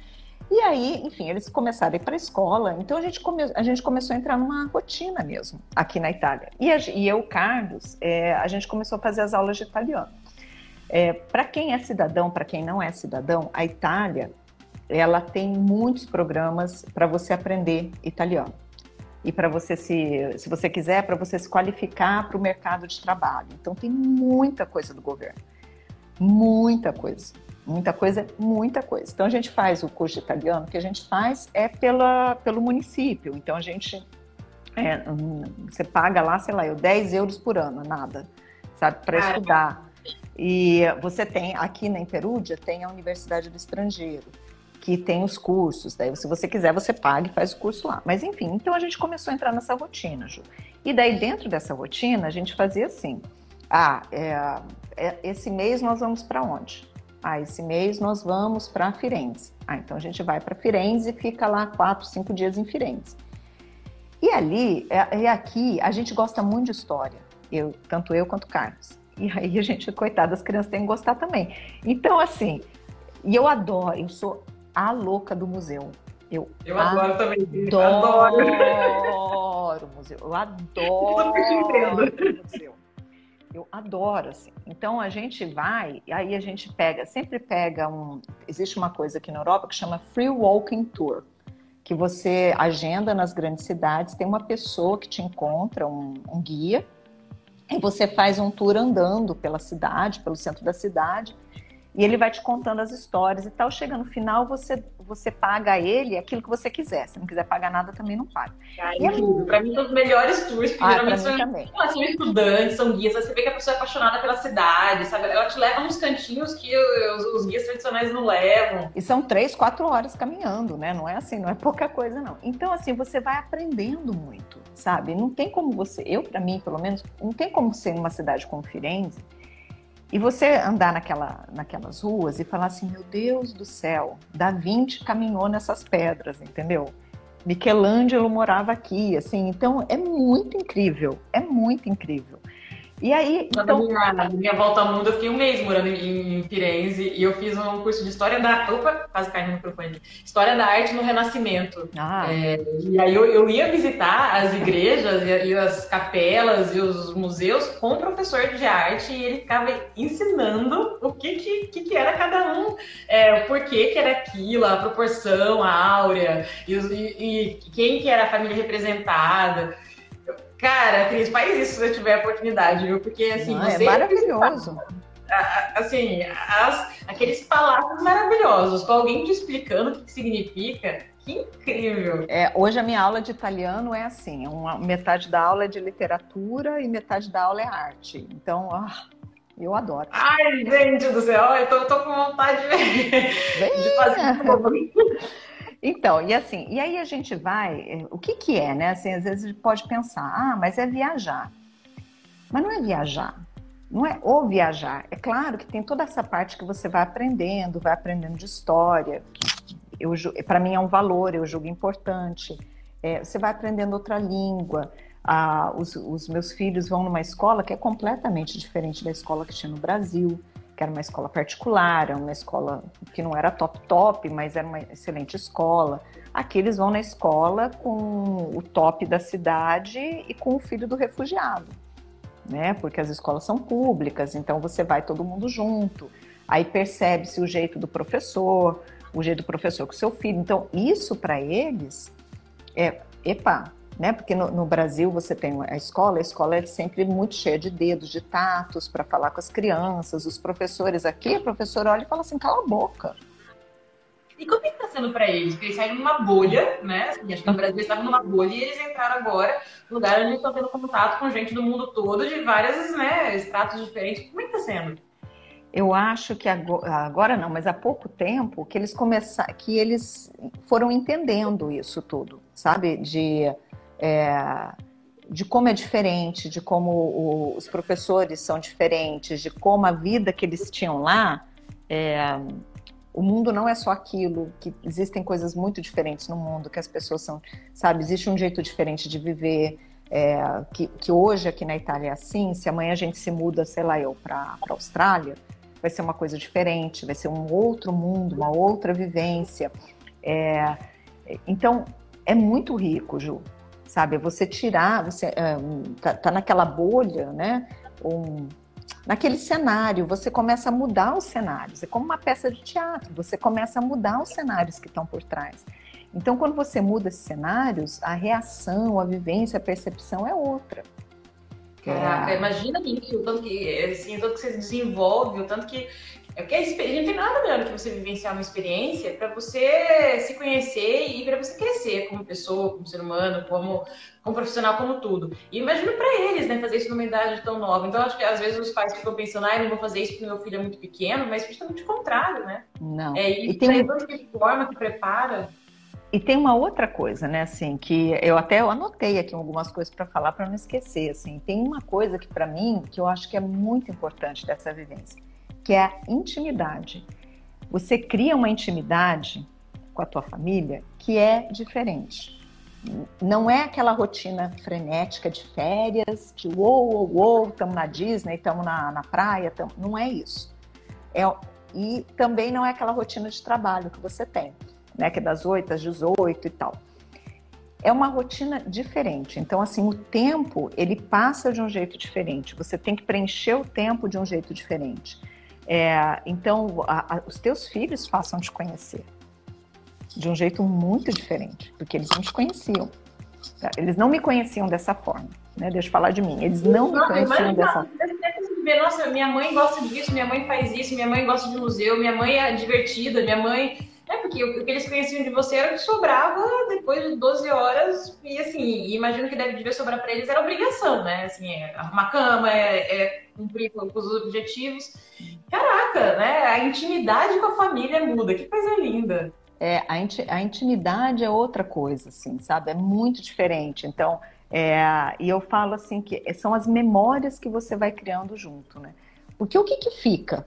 E aí, enfim, eles começaram a ir para a escola, então a gente, come, a gente começou a entrar numa rotina mesmo, aqui na Itália. E, a, e eu, Carlos, é, a gente começou a fazer as aulas de italiano. É, para quem é cidadão, para quem não é cidadão, a Itália, ela tem muitos programas para você aprender italiano. E para você se, se você quiser, para você se qualificar para o mercado de trabalho. Então tem muita coisa do governo. Muita coisa. Muita coisa, muita coisa. Então a gente faz o curso de italiano, o que a gente faz é pela, pelo município. Então a gente é, hum, você paga lá, sei lá, eu 10 euros por ano, nada, sabe, para estudar. E você tem, aqui na Imperúdia, tem a Universidade do Estrangeiro, que tem os cursos. Daí, se você quiser, você paga e faz o curso lá. Mas enfim, então a gente começou a entrar nessa rotina, Ju. E daí, dentro dessa rotina, a gente fazia assim: ah, é, é, esse mês nós vamos para onde? Ah, esse mês nós vamos para Firenze. Ah, então a gente vai para Firenze e fica lá quatro, cinco dias em Firenze. E ali, é, e aqui, a gente gosta muito de história. Eu, tanto eu quanto o Carlos. E aí a gente, coitada, as crianças têm que gostar também. Então, assim, e eu adoro, eu sou a louca do museu. Eu, eu adoro, também. Adoro. adoro museu. Eu adoro museu. Eu adoro, assim. Então a gente vai, aí a gente pega, sempre pega um. Existe uma coisa aqui na Europa que chama Free Walking Tour, que você agenda nas grandes cidades, tem uma pessoa que te encontra, um, um guia, e você faz um tour andando pela cidade, pelo centro da cidade, e ele vai te contando as histórias e tal. Chega no final, você, você paga a ele aquilo que você quiser. Se não quiser pagar nada, também não paga. Ah, é incrível. Para mim, são os melhores tours, porque ah, geralmente são, também. são estudantes, são guias. Você vê que a pessoa é apaixonada pela cidade, sabe? Ela te leva nos cantinhos que os, os guias tradicionais não levam. E são três, quatro horas caminhando, né? Não é assim, não é pouca coisa, não. Então, assim, você vai aprendendo muito, sabe? Não tem como você, eu, para mim, pelo menos, não tem como ser numa cidade como Firenze e você andar naquela, naquelas ruas e falar assim: meu Deus do céu, Da Vinci caminhou nessas pedras, entendeu? Michelangelo morava aqui, assim, então é muito incrível, é muito incrível. E aí, então... minha, minha volta ao mundo, eu fiquei um mês morando em, em Firenze e eu fiz um curso de História da... Opa, quase caiu no microfone. História da Arte no Renascimento. Ah. É, e aí eu, eu, ia visitar as igrejas e, e, as capelas e os museus com o professor de arte e ele ficava ensinando o que que, que, que era cada um, é, o porquê que era aquilo, a proporção, a áurea e, e, e quem que era a família representada. Cara, Cris, faz isso se você tiver a oportunidade, viu? Porque assim, Não, você. É maravilhoso. Assim, as, aqueles palavras maravilhosos, com alguém te explicando o que significa. Que incrível! É, hoje a minha aula de italiano é assim: uma, metade da aula é de literatura e metade da aula é arte. Então, ah, eu adoro. Ai, gente do céu, eu tô, tô com vontade de, de fazer Então, e assim, e aí a gente vai, eh, o que que é, né? Assim, às vezes a gente pode pensar, ah, mas é viajar. Mas não é viajar, não é o viajar. É claro que tem toda essa parte que você vai aprendendo, vai aprendendo de história. Para mim é um valor, eu julgo importante. É, você vai aprendendo outra língua. Ah, os, os meus filhos vão numa escola que é completamente diferente da escola que tinha no Brasil que era uma escola particular, uma escola que não era top top, mas era uma excelente escola. Aqui eles vão na escola com o top da cidade e com o filho do refugiado, né? Porque as escolas são públicas, então você vai todo mundo junto. Aí percebe-se o jeito do professor, o jeito do professor com seu filho. Então, isso para eles é, epa, né? Porque no, no, Brasil você tem a escola, a escola é sempre muito cheia de dedos, de tatos para falar com as crianças, os professores aqui, a professora olha e fala assim, cala a boca. E como é que está sendo para eles? Porque eles saíram numa bolha, né? Assim, acho que no Brasil eles estavam numa bolha e eles entraram agora no lugar onde estão tendo contato com gente do mundo todo, de várias né, estratos diferentes. Como é que está sendo? Eu acho que agora, agora, não, mas há pouco tempo que eles começaram, que eles foram entendendo isso tudo, sabe? De é, de como é diferente, de como o, os professores são diferentes, de como a vida que eles tinham lá, é, o mundo não é só aquilo, que existem coisas muito diferentes no mundo, que as pessoas são, sabe, existe um jeito diferente de viver, é, que, que, hoje aqui na Itália é assim, se amanhã a gente se muda, sei lá, eu para a Austrália, vai ser uma coisa diferente, vai ser um outro mundo, uma outra vivência. É, então, é muito rico, Ju, sabe? Você tirar, você um, tá, tá, naquela bolha, né? Um, naquele cenário, você começa a mudar os cenários. É como uma peça de teatro, você começa a mudar os cenários que estão por trás. Então, quando você muda esses cenários, a reação, a vivência, a percepção é outra. Caraca, é... imagina o tanto que, assim, o tanto que você desenvolve, o tanto que é porque a gente não tem nada melhor do que você vivenciar uma experiência para você se conhecer e para você crescer como pessoa, como ser humano, como, como profissional, como tudo. E imagino para eles, né, fazer isso numa idade tão nova. Então, acho que às vezes os pais ficam pensando, ah, não vou fazer isso porque meu filho é muito pequeno, mas justamente o contrário, né? Não. É, e, e tem de forma que prepara. E tem uma outra coisa, né, assim, que eu até eu anotei aqui algumas coisas para falar para não esquecer, assim. Tem uma coisa que para mim que eu acho que é muito importante dessa vivência que é a intimidade. você cria uma intimidade com a tua família que é diferente. Não é aquela rotina frenética de férias, de uou, uou, uou, estamos na Disney, estamos na, na praia, tamo... não é isso. É, e também não é aquela rotina de trabalho que você tem, né? Que é das 8 às 18 e tal. É uma rotina diferente. Então, assim, o tempo, ele passa de um jeito diferente. Você tem que preencher o tempo de um jeito diferente. É, então, a, a, os teus filhos a te conhecer de um jeito muito diferente, porque eles não te conheciam. Eles não me conheciam dessa forma, né? Deixa eu falar de mim. Eles não me conheciam dessa forma. Nossa, minha mãe gosta disso, minha mãe faz isso, minha mãe gosta de museu, minha mãe é divertida, minha mãe. É porque o que eles conheciam de você era o que sobrava depois de 12 horas, e assim, imagino que deve devia sobrar para eles era obrigação, né? Assim, é arrumar cama, é, é cumprir com os objetivos. Caraca, né? A intimidade com a família muda, que coisa linda. É, a, a intimidade é outra coisa, assim, sabe? É muito diferente. Então, é, e eu falo assim que são as memórias que você vai criando junto, né? Porque o que, que fica,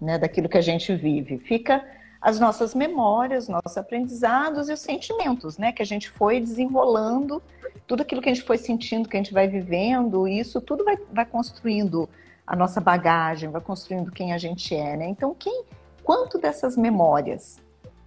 né, daquilo que a gente vive? Fica as nossas memórias, nossos aprendizados e os sentimentos, né, que a gente foi desenrolando, tudo aquilo que a gente foi sentindo, que a gente vai vivendo, isso tudo vai, vai construindo a nossa bagagem, vai construindo quem a gente é, né? Então, quem, quanto dessas memórias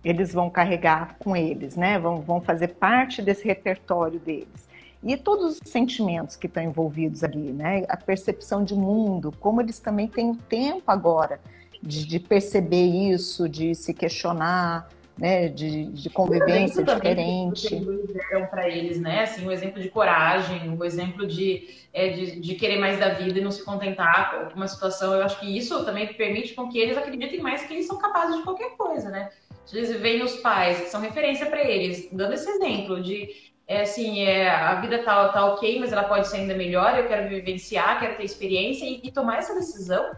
eles vão carregar com eles, né? Vão, vão fazer parte desse repertório deles. E todos os sentimentos que estão envolvidos ali, né? A percepção de mundo, como eles também têm o tempo agora de, de perceber isso, de se questionar, né, de, de convivência diferente. Deram para eles, né? Assim, um exemplo de coragem, um exemplo de, é, de, de, querer mais da vida e não se contentar com uma situação. Eu acho que isso também permite com que eles acreditem mais que eles são capazes de qualquer coisa, né? Eles veem os pais que são referência para eles, dando esse exemplo de é assim, é, a vida tá, tá ok, mas ela pode ser ainda melhor, eu quero vivenciar, quero ter experiência e, e tomar essa decisão.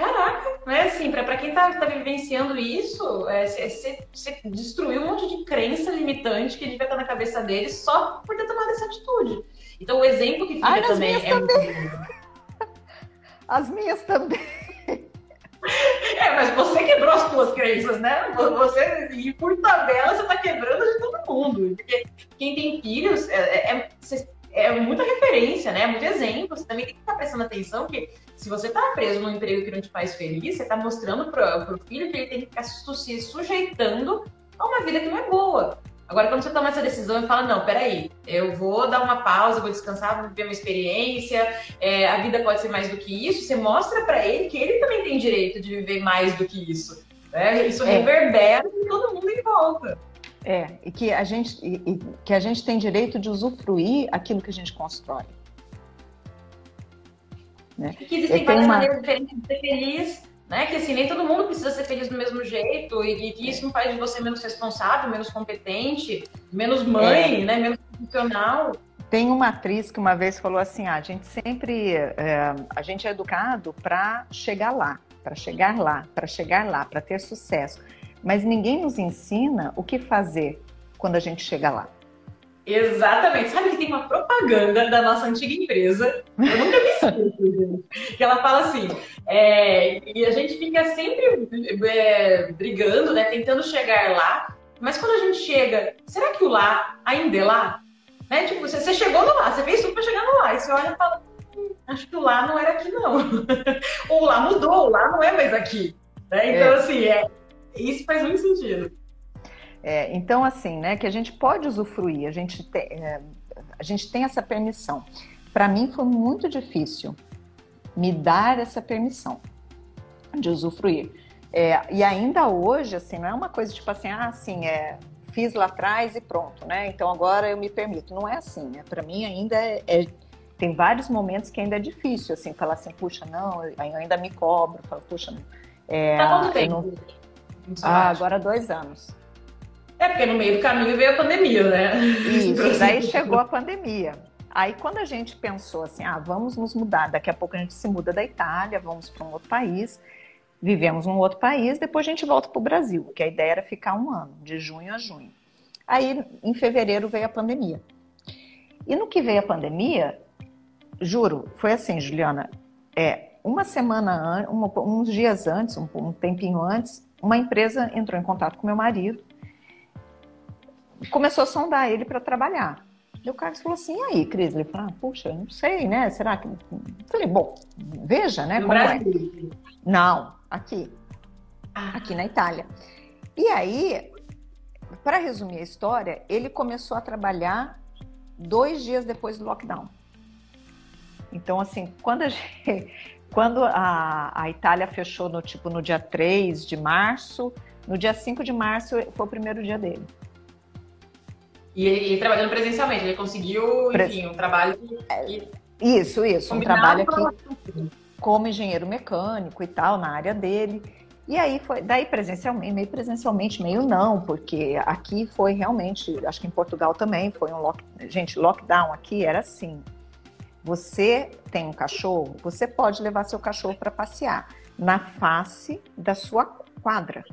Caraca, né? Assim, para quem tá, tá vivenciando isso, você é, destruiu um monte de crença limitante que devia estar na cabeça deles só por ter tomado essa atitude. Então, o exemplo que fica Ai, também é. Também. As minhas também. É, mas você quebrou as suas crenças, né? Você, e por tabela, você tá quebrando de todo mundo. Porque quem tem filhos é, é, é muita referência, né? É muito exemplo. Você também tem que estar prestando atenção que se você tá preso num emprego que não te faz feliz, você tá mostrando pro, pro filho que ele tem que ficar se sujeitando a uma vida que não é boa. Agora, quando você toma essa decisão e fala, não, peraí, eu vou dar uma pausa, vou descansar, vou viver uma experiência, é, a vida pode ser mais do que isso, você mostra para ele que ele também tem direito de viver mais do que isso. Né? Isso é. reverbera em todo mundo em volta. É, e que a gente, e, e que a gente tem direito de usufruir aquilo que a gente constrói. Né? E que existem várias uma... maneiras diferentes de ser feliz né? Que assim, nem todo mundo precisa ser feliz do mesmo jeito e, que isso não faz de você menos responsável, menos competente, menos mãe, é. né? Menos profissional. Tem uma atriz que uma vez falou assim: ah, a gente sempre, é, a gente é educado para chegar lá, para chegar lá, para chegar lá, para ter sucesso. Mas ninguém nos ensina o que fazer quando a gente chega lá. Exatamente. Sabe que tem uma propaganda da nossa antiga empresa, eu nunca me esqueço, que ela fala assim, é, e a gente fica sempre é, brigando, né, tentando chegar lá, mas quando a gente chega, será que o lá ainda é lá? Né? Tipo, você, você chegou no lá, você fez tudo para chegar no lá, e você olha e fala, hum, acho que o lá não era aqui não. Ou o lá mudou, o lá não é mais aqui. Né? Então, é. assim, é, isso faz muito sentido. É, então, assim, né, que a gente pode usufruir, a gente, te, é, a gente tem essa permissão. Para mim foi muito difícil me dar essa permissão de usufruir. É, e ainda hoje, assim, não é uma coisa tipo assim, ah, assim, é, fiz lá atrás e pronto, né? Então agora eu me permito. Não é assim, né? Para mim ainda é, é, tem vários momentos que ainda é difícil, assim, falar assim, puxa, não, eu ainda me cobro, falo, puxa, não. É, tá? Não... Ah, agora dois anos. É, porque no meio do caminho veio a pandemia, né? Isso, daí chegou a pandemia. Aí quando a gente pensou assim, ah, vamos nos mudar, daqui a pouco a gente se muda da Itália, vamos para um outro país, vivemos num outro país, depois a gente volta para o Brasil, que a ideia era ficar um ano, de junho a junho. Aí em fevereiro veio a pandemia. E no que veio a pandemia, juro, foi assim, Juliana, é, uma semana, um, uns dias antes, um, um tempinho antes, uma empresa entrou em contato com meu marido, começou a sondar ele para trabalhar. E o Carlos falou assim, e aí, Cris? Ele falou, ah, puxa, não sei, né? Será que... falei, bom, veja, né? No como é. Brasil. é. Não, aqui. Ah. Aqui na Itália. E aí, para resumir a história, ele começou a trabalhar dois dias depois do lockdown. Então, assim, quando a, gente, quando a, a Itália fechou no tipo no dia 3 de março, no dia 5 de março foi o primeiro dia dele. E ele, trabalhando presencialmente, ele conseguiu, enfim, um trabalho. Que... Isso, isso, um trabalho aqui como engenheiro mecânico e tal, na área dele. E aí foi, daí presencialmente, meio presencialmente, meio não, porque aqui foi realmente, acho que em Portugal também foi um lock, gente, lockdown aqui era assim. Você tem um cachorro, você pode levar seu cachorro para passear na face da sua quadra.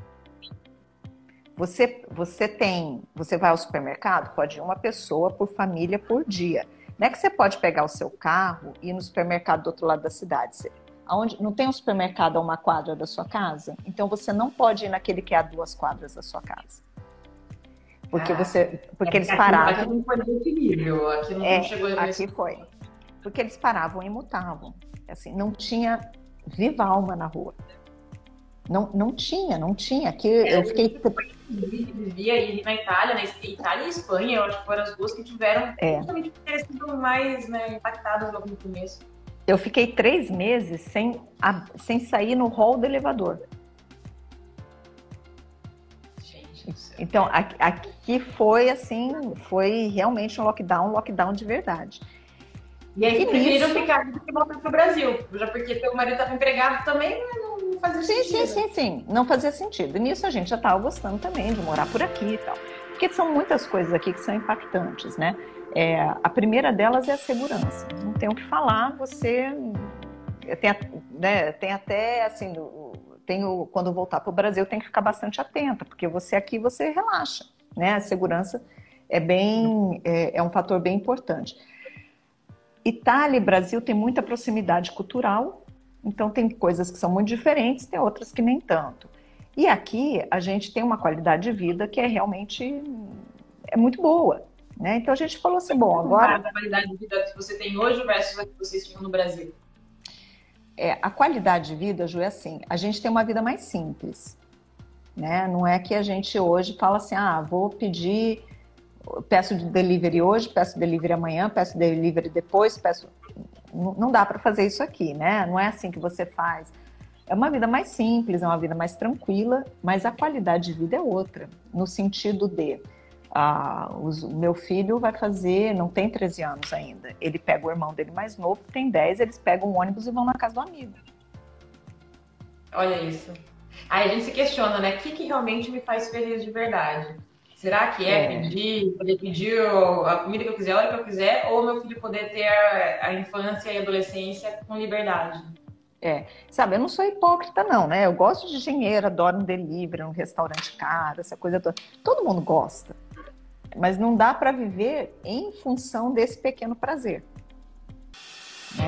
Você, você tem, você vai ao supermercado, pode ir uma pessoa por família por dia. Não é que você pode pegar o seu carro e ir no supermercado do outro lado da cidade. Você, aonde, não tem um supermercado a uma quadra da sua casa? Então você não pode ir naquele que é a duas quadras da sua casa. Porque ah, você, porque é, eles paravam. Aqui não foi nível, aqui não é, chegou Aqui nesse... foi, porque eles paravam e mutavam. Assim, não tinha viva alma na rua. Não, não tinha, não tinha. Aqui é, eu fiquei. Vivia aí na Itália, na Itália e Espanha, eu acho que foram as duas que tiveram é. justamente sido mais né, impactadas logo no começo. Eu fiquei três meses sem, a, sem sair no hall do elevador. Então, aqui, foi assim, foi realmente um lockdown, um lockdown de verdade. E aí, preferiram ficar do que voltar para o Brasil, já porque teu marido estava empregado também, não não fazia sim, sentido. Sim, sim, sim, não fazia sentido. E nisso a gente já estava gostando também de morar por aqui e tal. Porque são muitas coisas aqui que são impactantes, né? É, a primeira delas é a segurança. Não tem o que falar, você tem, né, tem até assim, tenho, quando voltar para o Brasil, tem que ficar bastante atenta, porque você aqui você relaxa, né? A segurança é bem é, é um fator bem importante. Itália e Brasil tem muita proximidade cultural, então, tem coisas que são muito diferentes, tem outras que nem tanto. E aqui a gente tem uma qualidade de vida que é realmente é muito boa. Né? Então a gente falou assim, bom, agora. A qualidade de vida que você tem hoje versus a que vocês tinham no Brasil? É, a qualidade de vida, Ju, é assim, a gente tem uma vida mais simples. Né? Não é que a gente hoje fala assim, ah, vou pedir, peço de delivery hoje, peço delivery amanhã, peço delivery depois, peço não dá para fazer isso aqui, né? Não é assim que você faz. É uma vida mais simples, é uma vida mais tranquila, mas a qualidade de vida é outra, no sentido de ah, os, o meu filho vai fazer, não tem 13 anos ainda. Ele pega o irmão dele mais novo, que tem 10, eles pegam um ônibus e vão na casa do amigo. Olha isso. Aí a gente se questiona, né? O que, que realmente me faz feliz de verdade? Será que é, é, pedir, poder pedir a comida que eu quiser, a hora que eu quiser, ou meu filho poder ter a, a infância e a adolescência com liberdade? É, sabe, eu não sou hipócrita, não, né? Eu gosto de dinheiro, adoro um delivery, um restaurante caro, essa coisa toda. Todo mundo gosta. Mas não dá para viver em função desse pequeno prazer.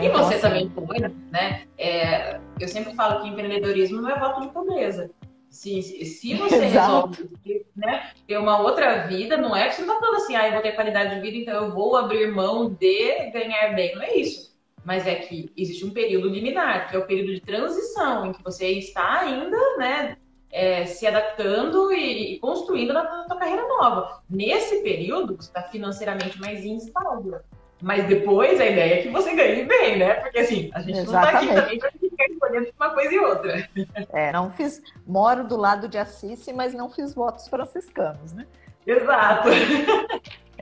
E então, você assim, também foi, né? É, eu sempre falo que empreendedorismo não é voto de pobreza. Se, se você Exato. resolve né, ter uma outra vida, não é que você não está falando assim, ah, eu vou ter qualidade de vida, então eu vou abrir mão de ganhar bem. Não é isso. Mas é que existe um período liminar, que é o período de transição, em que você está ainda, né, é, se adaptando e, e construindo a sua carreira nova. Nesse período, você está financeiramente mais instável. Mas depois a ideia é que você ganhe bem, né? Porque assim, a gente Exatamente. não tá aqui também pra ficar escolhendo uma coisa e outra. É, não fiz. Moro do lado de Assis, mas não fiz votos franciscanos, né? Exato.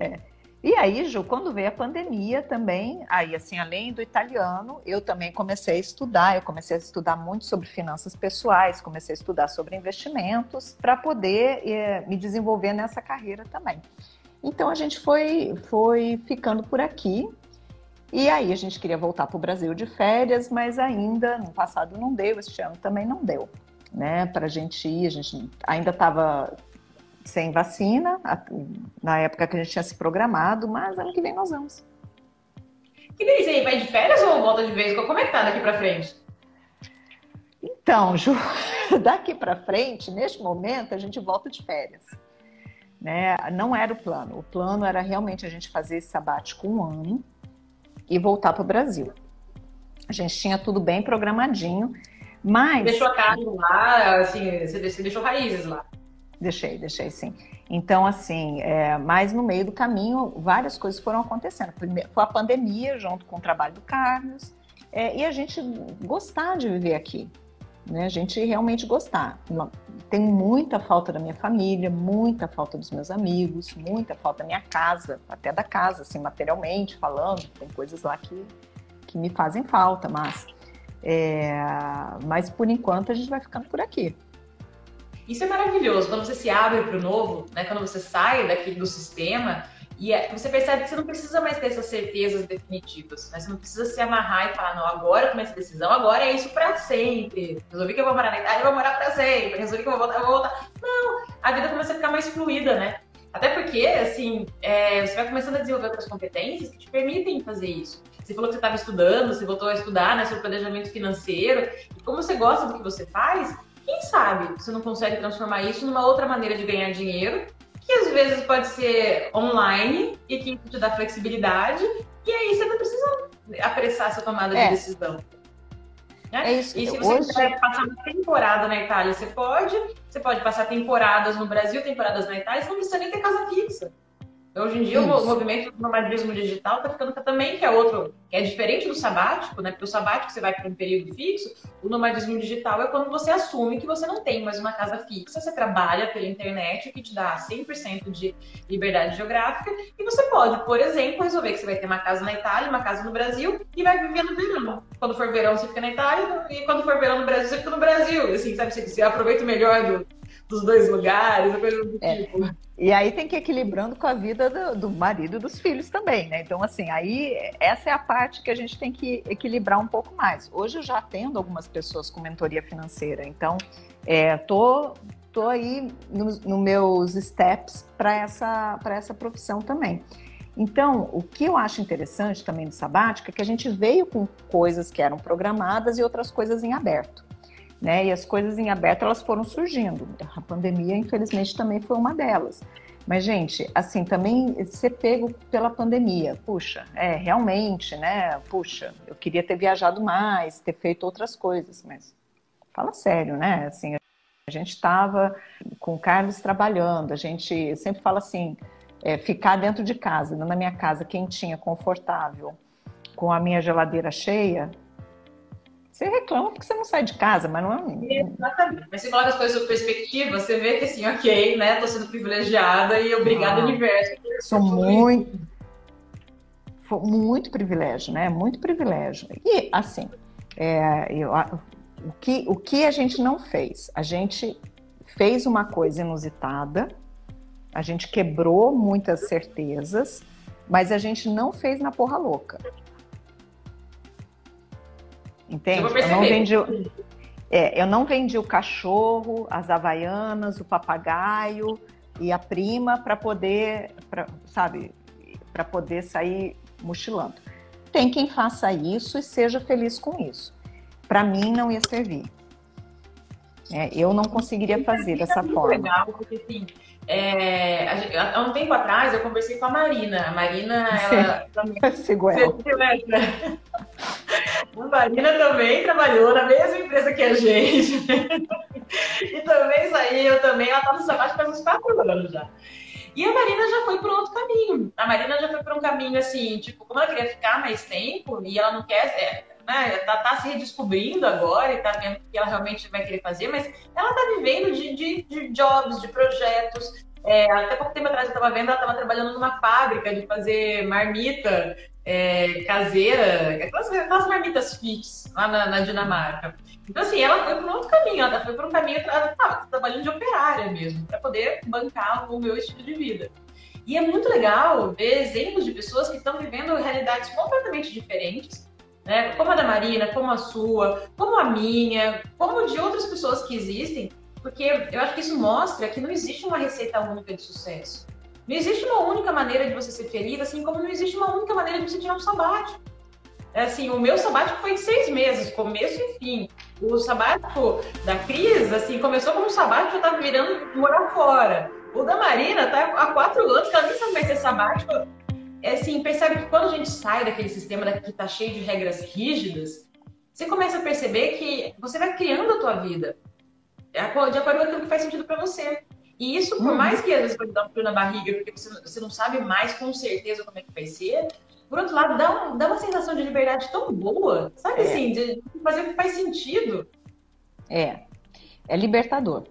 É. E aí, Ju, quando veio a pandemia também, aí assim, além do italiano, eu também comecei a estudar, eu comecei a estudar muito sobre finanças pessoais, comecei a estudar sobre investimentos para poder é, me desenvolver nessa carreira também. Então a gente foi, foi ficando por aqui. E aí a gente queria voltar para o Brasil de férias, mas ainda no passado não deu, este ano também não deu, né? Para a gente ir, a gente ainda estava sem vacina na época que a gente tinha se programado, mas ano que vem nós vamos. Que delícia aí, vai de férias ou volta de vez? Como é que tá daqui para frente? Então, Ju, daqui para frente, neste momento, a gente volta de férias. Né? Não era o plano. O plano era realmente a gente fazer esse sabático um ano e voltar para o Brasil. A gente tinha tudo bem programadinho, mas... Deixou a casa lá, assim, você deixou raízes lá. Deixei, deixei sim. Então, assim, é, mas no meio do caminho, várias coisas foram acontecendo. Primeiro, foi a pandemia, junto com o trabalho do Carlos, é, e a gente gostar de viver aqui. Né? A gente realmente gostar. Tem muita falta da minha família, muita falta dos meus amigos, muita falta da minha casa, até da casa, assim, materialmente falando. Tem coisas lá que, que me fazem falta, mas, é, mas por enquanto a gente vai ficando por aqui. Isso é maravilhoso, quando você se abre para o novo, né? quando você sai daqui do sistema, e é, você percebe que você não precisa mais ter essas certezas definitivas, né? Você não precisa se amarrar e falar, não, agora eu tomei essa decisão, agora é isso para sempre. Resolvi que eu vou morar na Itália, eu vou morar para sempre. Resolvi que eu vou voltar, eu vou voltar. Não, a vida começa a ficar mais fluida, né? Até porque, assim, é, você vai começando a desenvolver outras competências que te permitem fazer isso. Você falou que você estava estudando, você voltou a estudar, né, sobre planejamento financeiro. E como você gosta do que você faz, quem sabe você não consegue transformar isso numa outra maneira de ganhar dinheiro que às vezes pode ser online e que te dá flexibilidade, e aí você não precisa apressar essa tomada é. de decisão. Né? É isso. E se você Hoje... quiser passar uma temporada na Itália, você pode. Você pode passar temporadas no Brasil, temporadas na Itália, você não precisa nem ter casa fixa. Hoje em dia, Isso. o movimento do nomadismo digital está ficando também, que é outro, que é diferente do sabático, né? Porque o sabático você vai para um período fixo, o nomadismo digital é quando você assume que você não tem mais uma casa fixa, você trabalha pela internet, o que te dá 100% de liberdade geográfica, e você pode, por exemplo, resolver que você vai ter uma casa na Itália, uma casa no Brasil, e vai viver no verão. Quando for verão, você fica na Itália, e quando for verão no Brasil, você fica no Brasil. Assim, sabe? Você, você aproveita o melhor do, dos dois lugares, coisa do é. tipo. E aí tem que ir equilibrando com a vida do, do, marido e dos filhos também, né? Então, assim, aí essa é a parte que a gente tem que equilibrar um pouco mais. Hoje eu já atendo algumas pessoas com mentoria financeira, então é, tô, tô aí nos no meus steps para essa, essa profissão também. Então, o que eu acho interessante também do sabático é que a gente veio com coisas que eram programadas e outras coisas em aberto né? E as coisas em aberto elas foram surgindo. A pandemia, infelizmente, também foi uma delas. Mas, gente, assim, também ser pego pela pandemia, puxa, é, realmente, né? Puxa, eu queria ter viajado mais, ter feito outras coisas, mas fala sério, né? Assim, a gente estava com o Carlos trabalhando, a gente sempre fala assim, é, ficar dentro de casa, na minha casa quentinha, confortável, com a minha geladeira cheia, você reclama porque você não sai de casa, mas não é. Exatamente. Mas você coloca as coisas em perspectiva, você vê que assim, ok, né? Tô sendo privilegiada e obrigada, ah, universo. Sou muito. Isso. Muito privilégio, né? Muito privilégio. E, assim, é, eu, o, que, o que a gente não fez? A gente fez uma coisa inusitada, a gente quebrou muitas certezas, mas a gente não fez na porra louca. Entende? Eu, eu não vendi. É, eu não vendi o cachorro, as havaianas, o papagaio e a prima para poder, pra, sabe, para poder sair mochilando. Tem quem faça isso e seja feliz com isso. Para mim não ia servir. É, eu não conseguiria fazer dessa forma. Legal, porque assim, é, há um tempo atrás eu conversei com a Marina. A Marina, ela. Sigo ela. A Marina também trabalhou na mesma empresa que a gente. e também saiu, também. Ela está no sabático faz uns quatro anos já. E a Marina já foi para outro caminho. A Marina já foi para um caminho assim, tipo, como ela queria ficar mais tempo e ela não quer, é, né, tá, tá, se redescobrindo agora e tá vendo o que ela realmente vai querer fazer, mas ela tá vivendo de, de, de jobs, de projetos. É, até pouco tempo atrás eu estava vendo, ela estava trabalhando numa fábrica de fazer marmita é, caseira, aquelas, aquelas marmitas fix lá na, na, Dinamarca. Então, assim, ela foi para um outro caminho, ela foi para um caminho, ela estava trabalhando de operária mesmo, para poder bancar o meu estilo de vida. E é muito legal ver exemplos de pessoas que estão vivendo realidades completamente diferentes, né? como a da Marina, como a sua, como a minha, como de outras pessoas que existem, porque eu acho que isso mostra que não existe uma receita única de sucesso. Não existe uma única maneira de você ser feliz, assim como não existe uma única maneira de você tirar um sabático. É assim, o meu sabático foi de seis meses, começo e fim. O sabático da Cris, assim, começou como sabático, já tava virando morar fora. O da Marina tá há quatro anos ela nem sabe mais ser sabático. É assim, percebe que quando a gente sai daquele sistema que tá cheio de regras rígidas, você começa a perceber que você vai criando a tua vida de acordo com aquilo que faz sentido para você. E isso, por uhum. mais que às vezes pode dar um frio na barriga, porque você, você não sabe mais com certeza como é que vai ser, por outro lado, dá, um, dá uma sensação de liberdade tão boa, sabe é. assim, de fazer o que faz sentido. É, é libertador.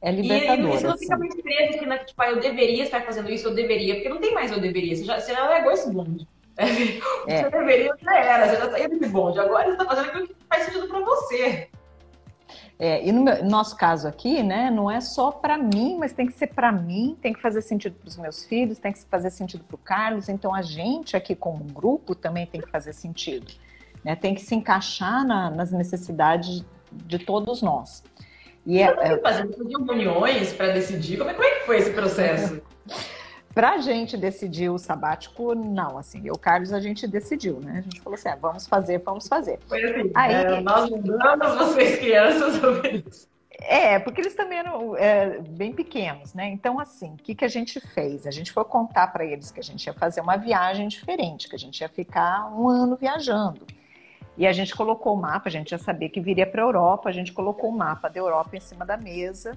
É libertador. E, você não assim. fica muito preso que, né, tipo, ah, eu deveria estar fazendo isso, eu deveria, porque não tem mais eu deveria, você já, você já largou esse bonde. É. Você deveria, já era, você já saiu desse bonde, agora você está fazendo aquilo que faz sentido para você. É, e no, meu, no, nosso caso aqui, né, não é só para mim, mas tem que ser para mim, tem que fazer sentido para os meus filhos, tem que fazer sentido para o Carlos. Então a gente aqui como grupo também tem que fazer sentido, né? Tem que se encaixar na, nas necessidades de todos nós. E é, é... fazendo reuniões para decidir como é, como é que foi esse processo? Para a gente decidir o sabático, não, assim, eu, Carlos, a gente decidiu, né? A gente falou assim, ah, vamos fazer, vamos fazer. Foi assim, Aí, é, nós mudamos vocês crianças sobre isso. É, porque eles também eram é, bem pequenos, né? Então, assim, o que, que a gente fez? A gente foi contar para eles que a gente ia fazer uma viagem diferente, que a gente ia ficar um ano viajando. E a gente colocou o mapa, a gente já sabia que viria para a Europa, a gente colocou o mapa da Europa em cima da mesa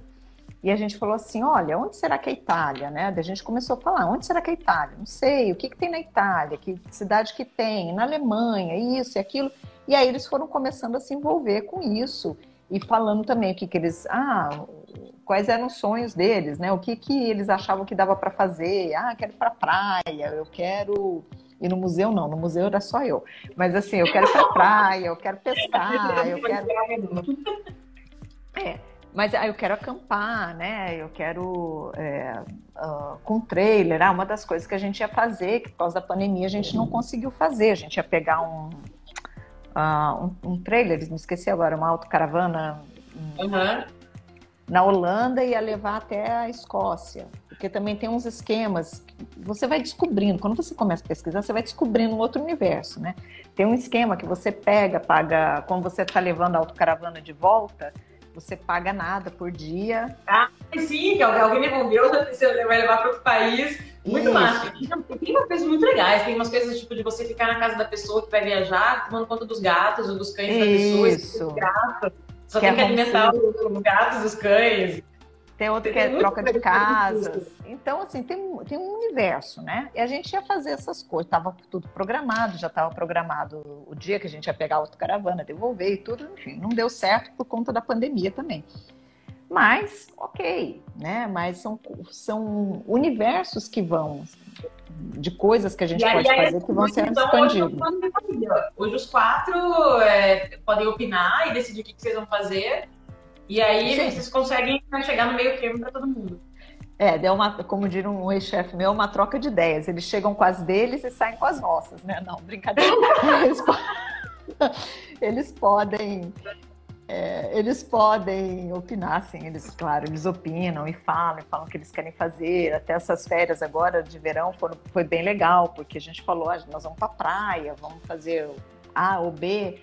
e a gente falou assim: olha, onde será que é a Itália? Né? a gente começou a falar: onde será que é a Itália? Não sei, o que, que tem na Itália? Que cidade que tem? Na Alemanha, isso e aquilo. E aí eles foram começando a se envolver com isso e falando também o que, que eles. Ah, quais eram os sonhos deles, né? O que, que eles achavam que dava para fazer? Ah, quero ir para praia, eu quero. E no museu não, no museu era só eu. Mas assim, eu quero ir pra praia, eu quero pescar, eu quero. É. Mas ah, eu quero acampar, né? Eu quero é, uh, com trailer. Ah, uma das coisas que a gente ia fazer, que por causa da pandemia a gente não conseguiu fazer. A gente ia pegar um, uh, um, um trailer, me esqueci agora, uma autocaravana uhum. na Holanda e ia levar até a Escócia. Porque também tem uns esquemas. Você vai descobrindo, quando você começa a pesquisar, você vai descobrindo um outro universo, né? Tem um esquema que você pega, paga, quando você está levando a autocaravana de volta você paga nada por dia. Ah, sim, que alguém devolveu, você vai levar para outro país. Muito Isso. massa. Tem umas coisas muito legais. Tem umas coisas tipo de você ficar na casa da pessoa que vai viajar, tomando conta dos gatos ou dos cães Isso. da pessoa. Isso. Só que tem que alimentar os gatos, os cães tem outro que é troca de casas. Então, assim, tem, tem um universo, né? E a gente ia fazer essas coisas, estava tudo programado, já estava programado o dia que a gente ia pegar outra caravana, devolver e tudo, enfim, não deu certo por conta da pandemia também. Mas, ok, né? Mas são, são universos que vão, de coisas que a gente e pode aí, fazer que vão ser então, expandidos. Hoje, hoje, os quatro é, podem opinar e decidir o que vocês vão fazer e aí Sim. vocês conseguem chegar no meio termo para todo mundo. É, deu uma, como diria um ex-chefe meu, uma troca de ideias. Eles chegam com as deles e saem com as nossas, né? Não, brincadeira. Eles, eles podem. É, eles podem opinar, sim, eles, claro, eles opinam e falam, e falam o que eles querem fazer. Até essas férias agora de verão foram, foi bem legal, porque a gente falou, ah, nós vamos para praia, vamos fazer A ou B.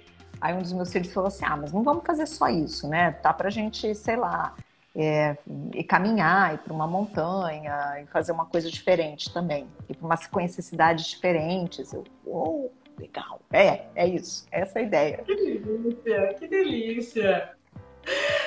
Aí um dos meus filhos falou assim: ah, mas não vamos fazer só isso, né? Tá pra gente, sei lá, é, e caminhar, ir para uma montanha, e fazer uma coisa diferente também, ir para umas necessidades diferentes. Eu, oh, legal. É, é isso, essa é a ideia. Que delícia, que delícia.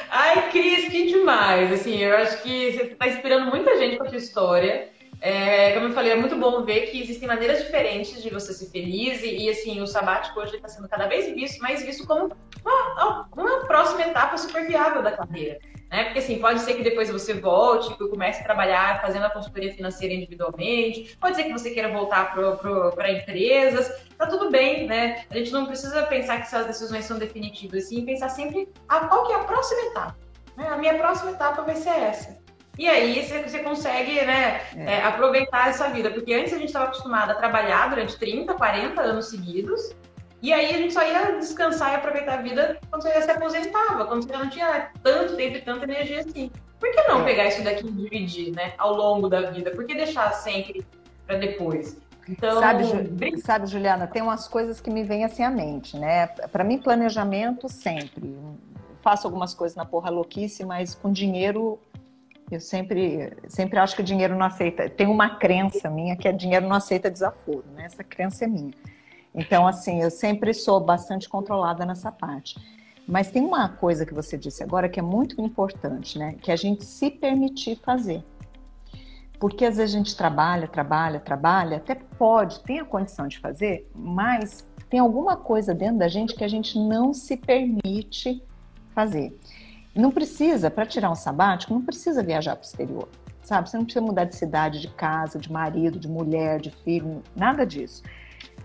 Ai, Cris, que demais. Assim, eu acho que você está inspirando muita gente com a sua história. É, como eu falei, é muito bom ver que existem maneiras diferentes de você ser feliz e, e assim, o sabático hoje está sendo cada vez visto, mais visto como uma, uma, próxima etapa super viável da carreira. Né? Porque assim, pode ser que depois você volte, que comece a trabalhar fazendo a consultoria financeira individualmente, pode ser que você queira voltar para empresas, tá tudo bem, né? A gente não precisa pensar que essas decisões são definitivas, sim pensar sempre a, qual que é a próxima etapa. Né? A minha próxima etapa vai ser essa. E aí você consegue né, é. É, aproveitar essa vida. Porque antes a gente estava acostumado a trabalhar durante 30, 40 anos seguidos. E aí a gente só ia descansar e aproveitar a vida quando você se aposentava, quando você não tinha tanto tempo e tanta energia assim. Por que não é. pegar isso daqui e dividir, né, ao longo da vida? Por que deixar sempre para depois? Então, sabe, Ju, sabe, Juliana, tem umas coisas que me vêm assim à mente, né? Para mim, planejamento sempre. Faço algumas coisas na porra louquice, mas com dinheiro eu sempre, sempre acho que dinheiro não aceita. Tem uma crença minha que é dinheiro não aceita desaforo, né? Essa crença é minha. Então, assim, eu sempre sou bastante controlada nessa parte. Mas tem uma coisa que você disse agora que é muito importante, né? Que a gente se permitir fazer. Porque às vezes a gente trabalha, trabalha, trabalha, até pode, tem a condição de fazer, mas tem alguma coisa dentro da gente que a gente não se permite fazer. Não precisa, para tirar um sabático, não precisa viajar para o exterior, sabe? Você não precisa mudar de cidade, de casa, de marido, de mulher, de filho, nada disso.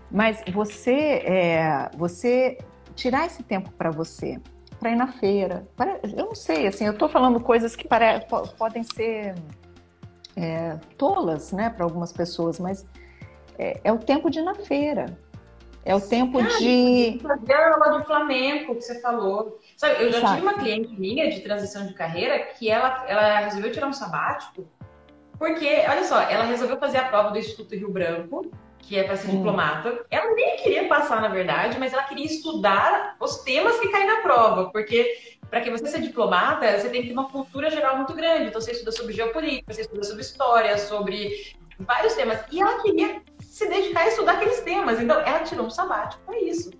Mas você, é, você tirar esse tempo para você, para ir na feira. Para, eu não sei, assim, eu estou falando coisas que pare, podem ser é, tolas, né, para algumas pessoas, mas é, é, o tempo de ir na feira. É o tempo ah, de. Fazer a aula do flamenco que você falou. Sabe, eu já Sabe. tive uma cliente minha de transição de carreira que ela, ela resolveu tirar um sabático, porque, olha só, ela resolveu fazer a prova do Instituto Rio Branco que é para ser hum. diplomata. Ela nem queria passar, na verdade, mas ela queria estudar os temas que caem na prova, porque para que você seja diplomata, você tem que ter uma cultura geral muito grande. Então, você estuda sobre geopolítica, você estuda sobre história, sobre vários temas. E ela queria se dedicar a estudar aqueles temas. Então, ela tirou um sabático para isso.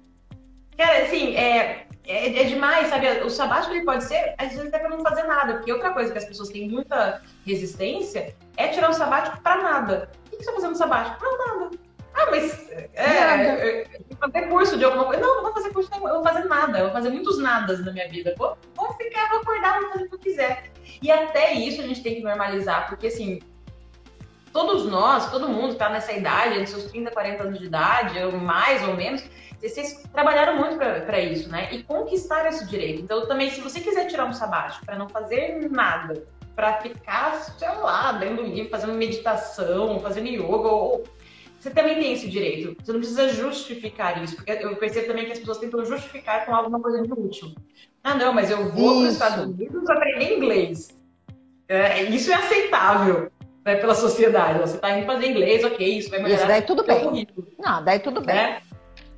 Cara, assim, é, é, é, demais, sabe? O sabático ele pode ser, às vezes, até para não fazer nada. Porque outra coisa que as pessoas têm muita resistência é tirar um sabático para nada. O que você está fazendo no sabático? Para nada. Ah, mas é, é, fazer curso de alguma coisa. Não, não vou fazer curso nenhum, eu vou fazer nada, eu vou fazer muitos nadas na minha vida. Vou, vou ficar, vou acordar, vou fazer o que eu quiser. E até isso a gente tem que normalizar, porque assim, todos nós, todo mundo está nessa idade, entre seus 30, 40 anos de idade, ou mais ou menos, vocês trabalharam muito para isso, né? E conquistaram esse direito. Então, também, se você quiser tirar um sabático para não fazer nada, para ficar, sei lá, lendo livro, fazendo meditação, fazendo yoga, ou você também tem esse direito. Você não precisa justificar isso, porque eu percebo também que as pessoas tentam justificar com alguma coisa de útil. Ah, não, mas eu vou para os Estados Unidos aprender inglês. É, isso é aceitável né, pela sociedade. Você está indo fazer inglês, ok, isso vai melhorar. Isso daí tudo bem. Currículo. Não, daí tudo bem. Né?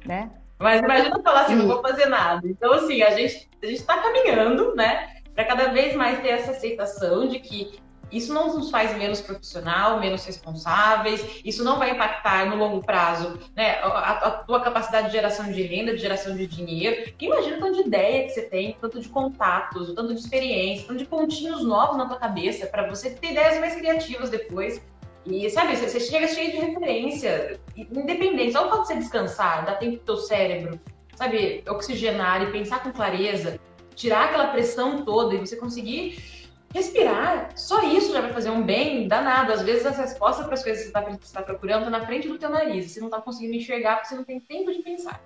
né? Mas imagina falar assim, não vou fazer nada. Então, assim, a gente a está caminhando, né? Para cada vez mais ter essa aceitação de que isso não nos faz menos profissional, menos responsáveis, isso não vai impactar no longo prazo né, a, a tua capacidade de geração de renda, de geração de dinheiro. Imagina o tanto de ideia que você tem, tanto de contatos, o tanto de experiência, tanto de pontinhos novos na tua cabeça, para você ter ideias mais criativas depois. E sabe, você chega cheio de referência, independente, só pode ser descansar, dar tempo pro teu cérebro, sabe, oxigenar e pensar com clareza, tirar aquela pressão toda e você conseguir respirar. Só isso já vai fazer um bem danado. Às vezes as respostas para as coisas que você está tá procurando na frente do teu nariz. Você não está conseguindo enxergar porque você não tem tempo de pensar.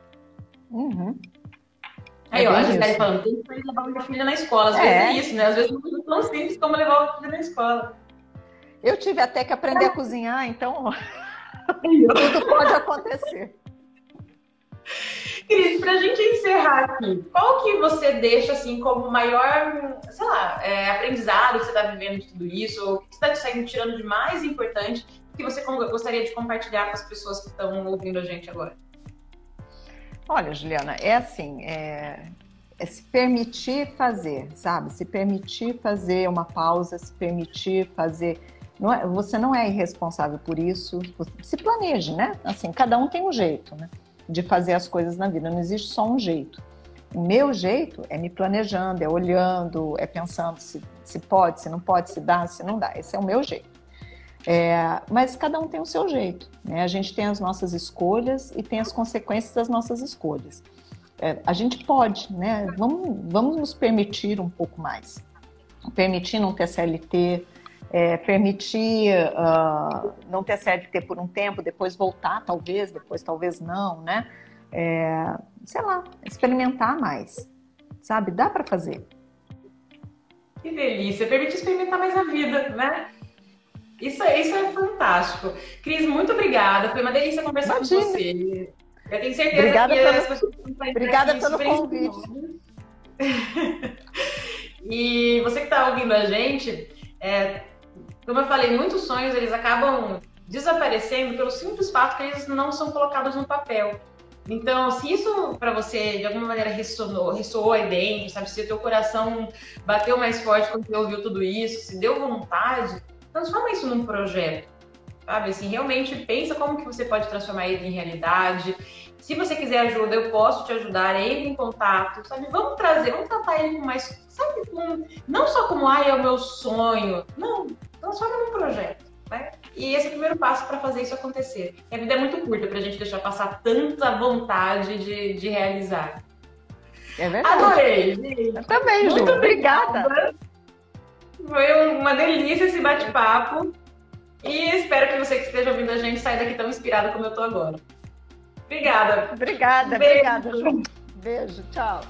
Uhum. Aí, é ó, a gente está falando, tem que levar minha filha na escola. Às é. vezes é isso, né? Às vezes não é tão simples como levar o filho na escola. Eu tive até que aprender a cozinhar, então tudo pode acontecer. Cris, pra gente encerrar aqui, qual que você deixa assim como maior, sei lá, é, aprendizado que você está vivendo de tudo isso, ou o que você está saindo tirando de mais importante que você gostaria de compartilhar com as pessoas que estão ouvindo a gente agora? Olha, Juliana, é assim, é, é se permitir fazer, sabe? Se permitir fazer uma pausa, se permitir fazer. Não é, você não é irresponsável por isso. Se planeje, né? Assim, cada um tem um jeito, né? De fazer as coisas na vida. Não existe só um jeito. O meu jeito é me planejando, é olhando, é pensando se, se pode, se não pode, se dá, se não dá. Esse é o meu jeito. É, mas cada um tem o seu jeito. Né? A gente tem as nossas escolhas e tem as consequências das nossas escolhas. É, a gente pode, né? Vamos, vamos nos permitir um pouco mais. Permitir não ter é, permitir uh, não ter CLT por um tempo, depois voltar, talvez, depois talvez não, né? É, sei lá, experimentar mais, sabe? Dá para fazer. Que delícia! Permitir experimentar mais a vida, né? Isso, isso é fantástico. Cris, muito obrigada. Foi uma delícia conversar Imagina. com você. Eu tenho certeza obrigada que pelo, as pessoas Obrigada pelo convite. e você que está ouvindo a gente, é, como eu falei, muitos sonhos eles acabam desaparecendo pelo simples fato que eles não são colocados no papel. Então, se isso para você de alguma maneira ressonou, ressoou aí dentro, sabe? Se o teu coração bateu mais forte quando você ouviu tudo isso, se deu vontade, transforma isso num projeto, sabe? Assim, realmente pensa como que você pode transformar ele em realidade. Se você quiser ajuda, eu posso te ajudar, entre em contato, sabe? Vamos trazer, vamos tratar ele com mais, sabe? Com, não só como, ah, é o meu sonho. Não, transforma num projeto, né? E esse é o primeiro passo para fazer isso acontecer. E a vida é muito curta para a gente deixar passar tanta vontade de, de realizar. É verdade. Adorei, gente. Eu também, Ju. Muito obrigada. Foi uma delícia esse bate-papo. E espero que você que esteja ouvindo a gente saia daqui tão inspirada como eu estou agora. Obrigada. Obrigada, Beijo. obrigada, Ju. Beijo, tchau.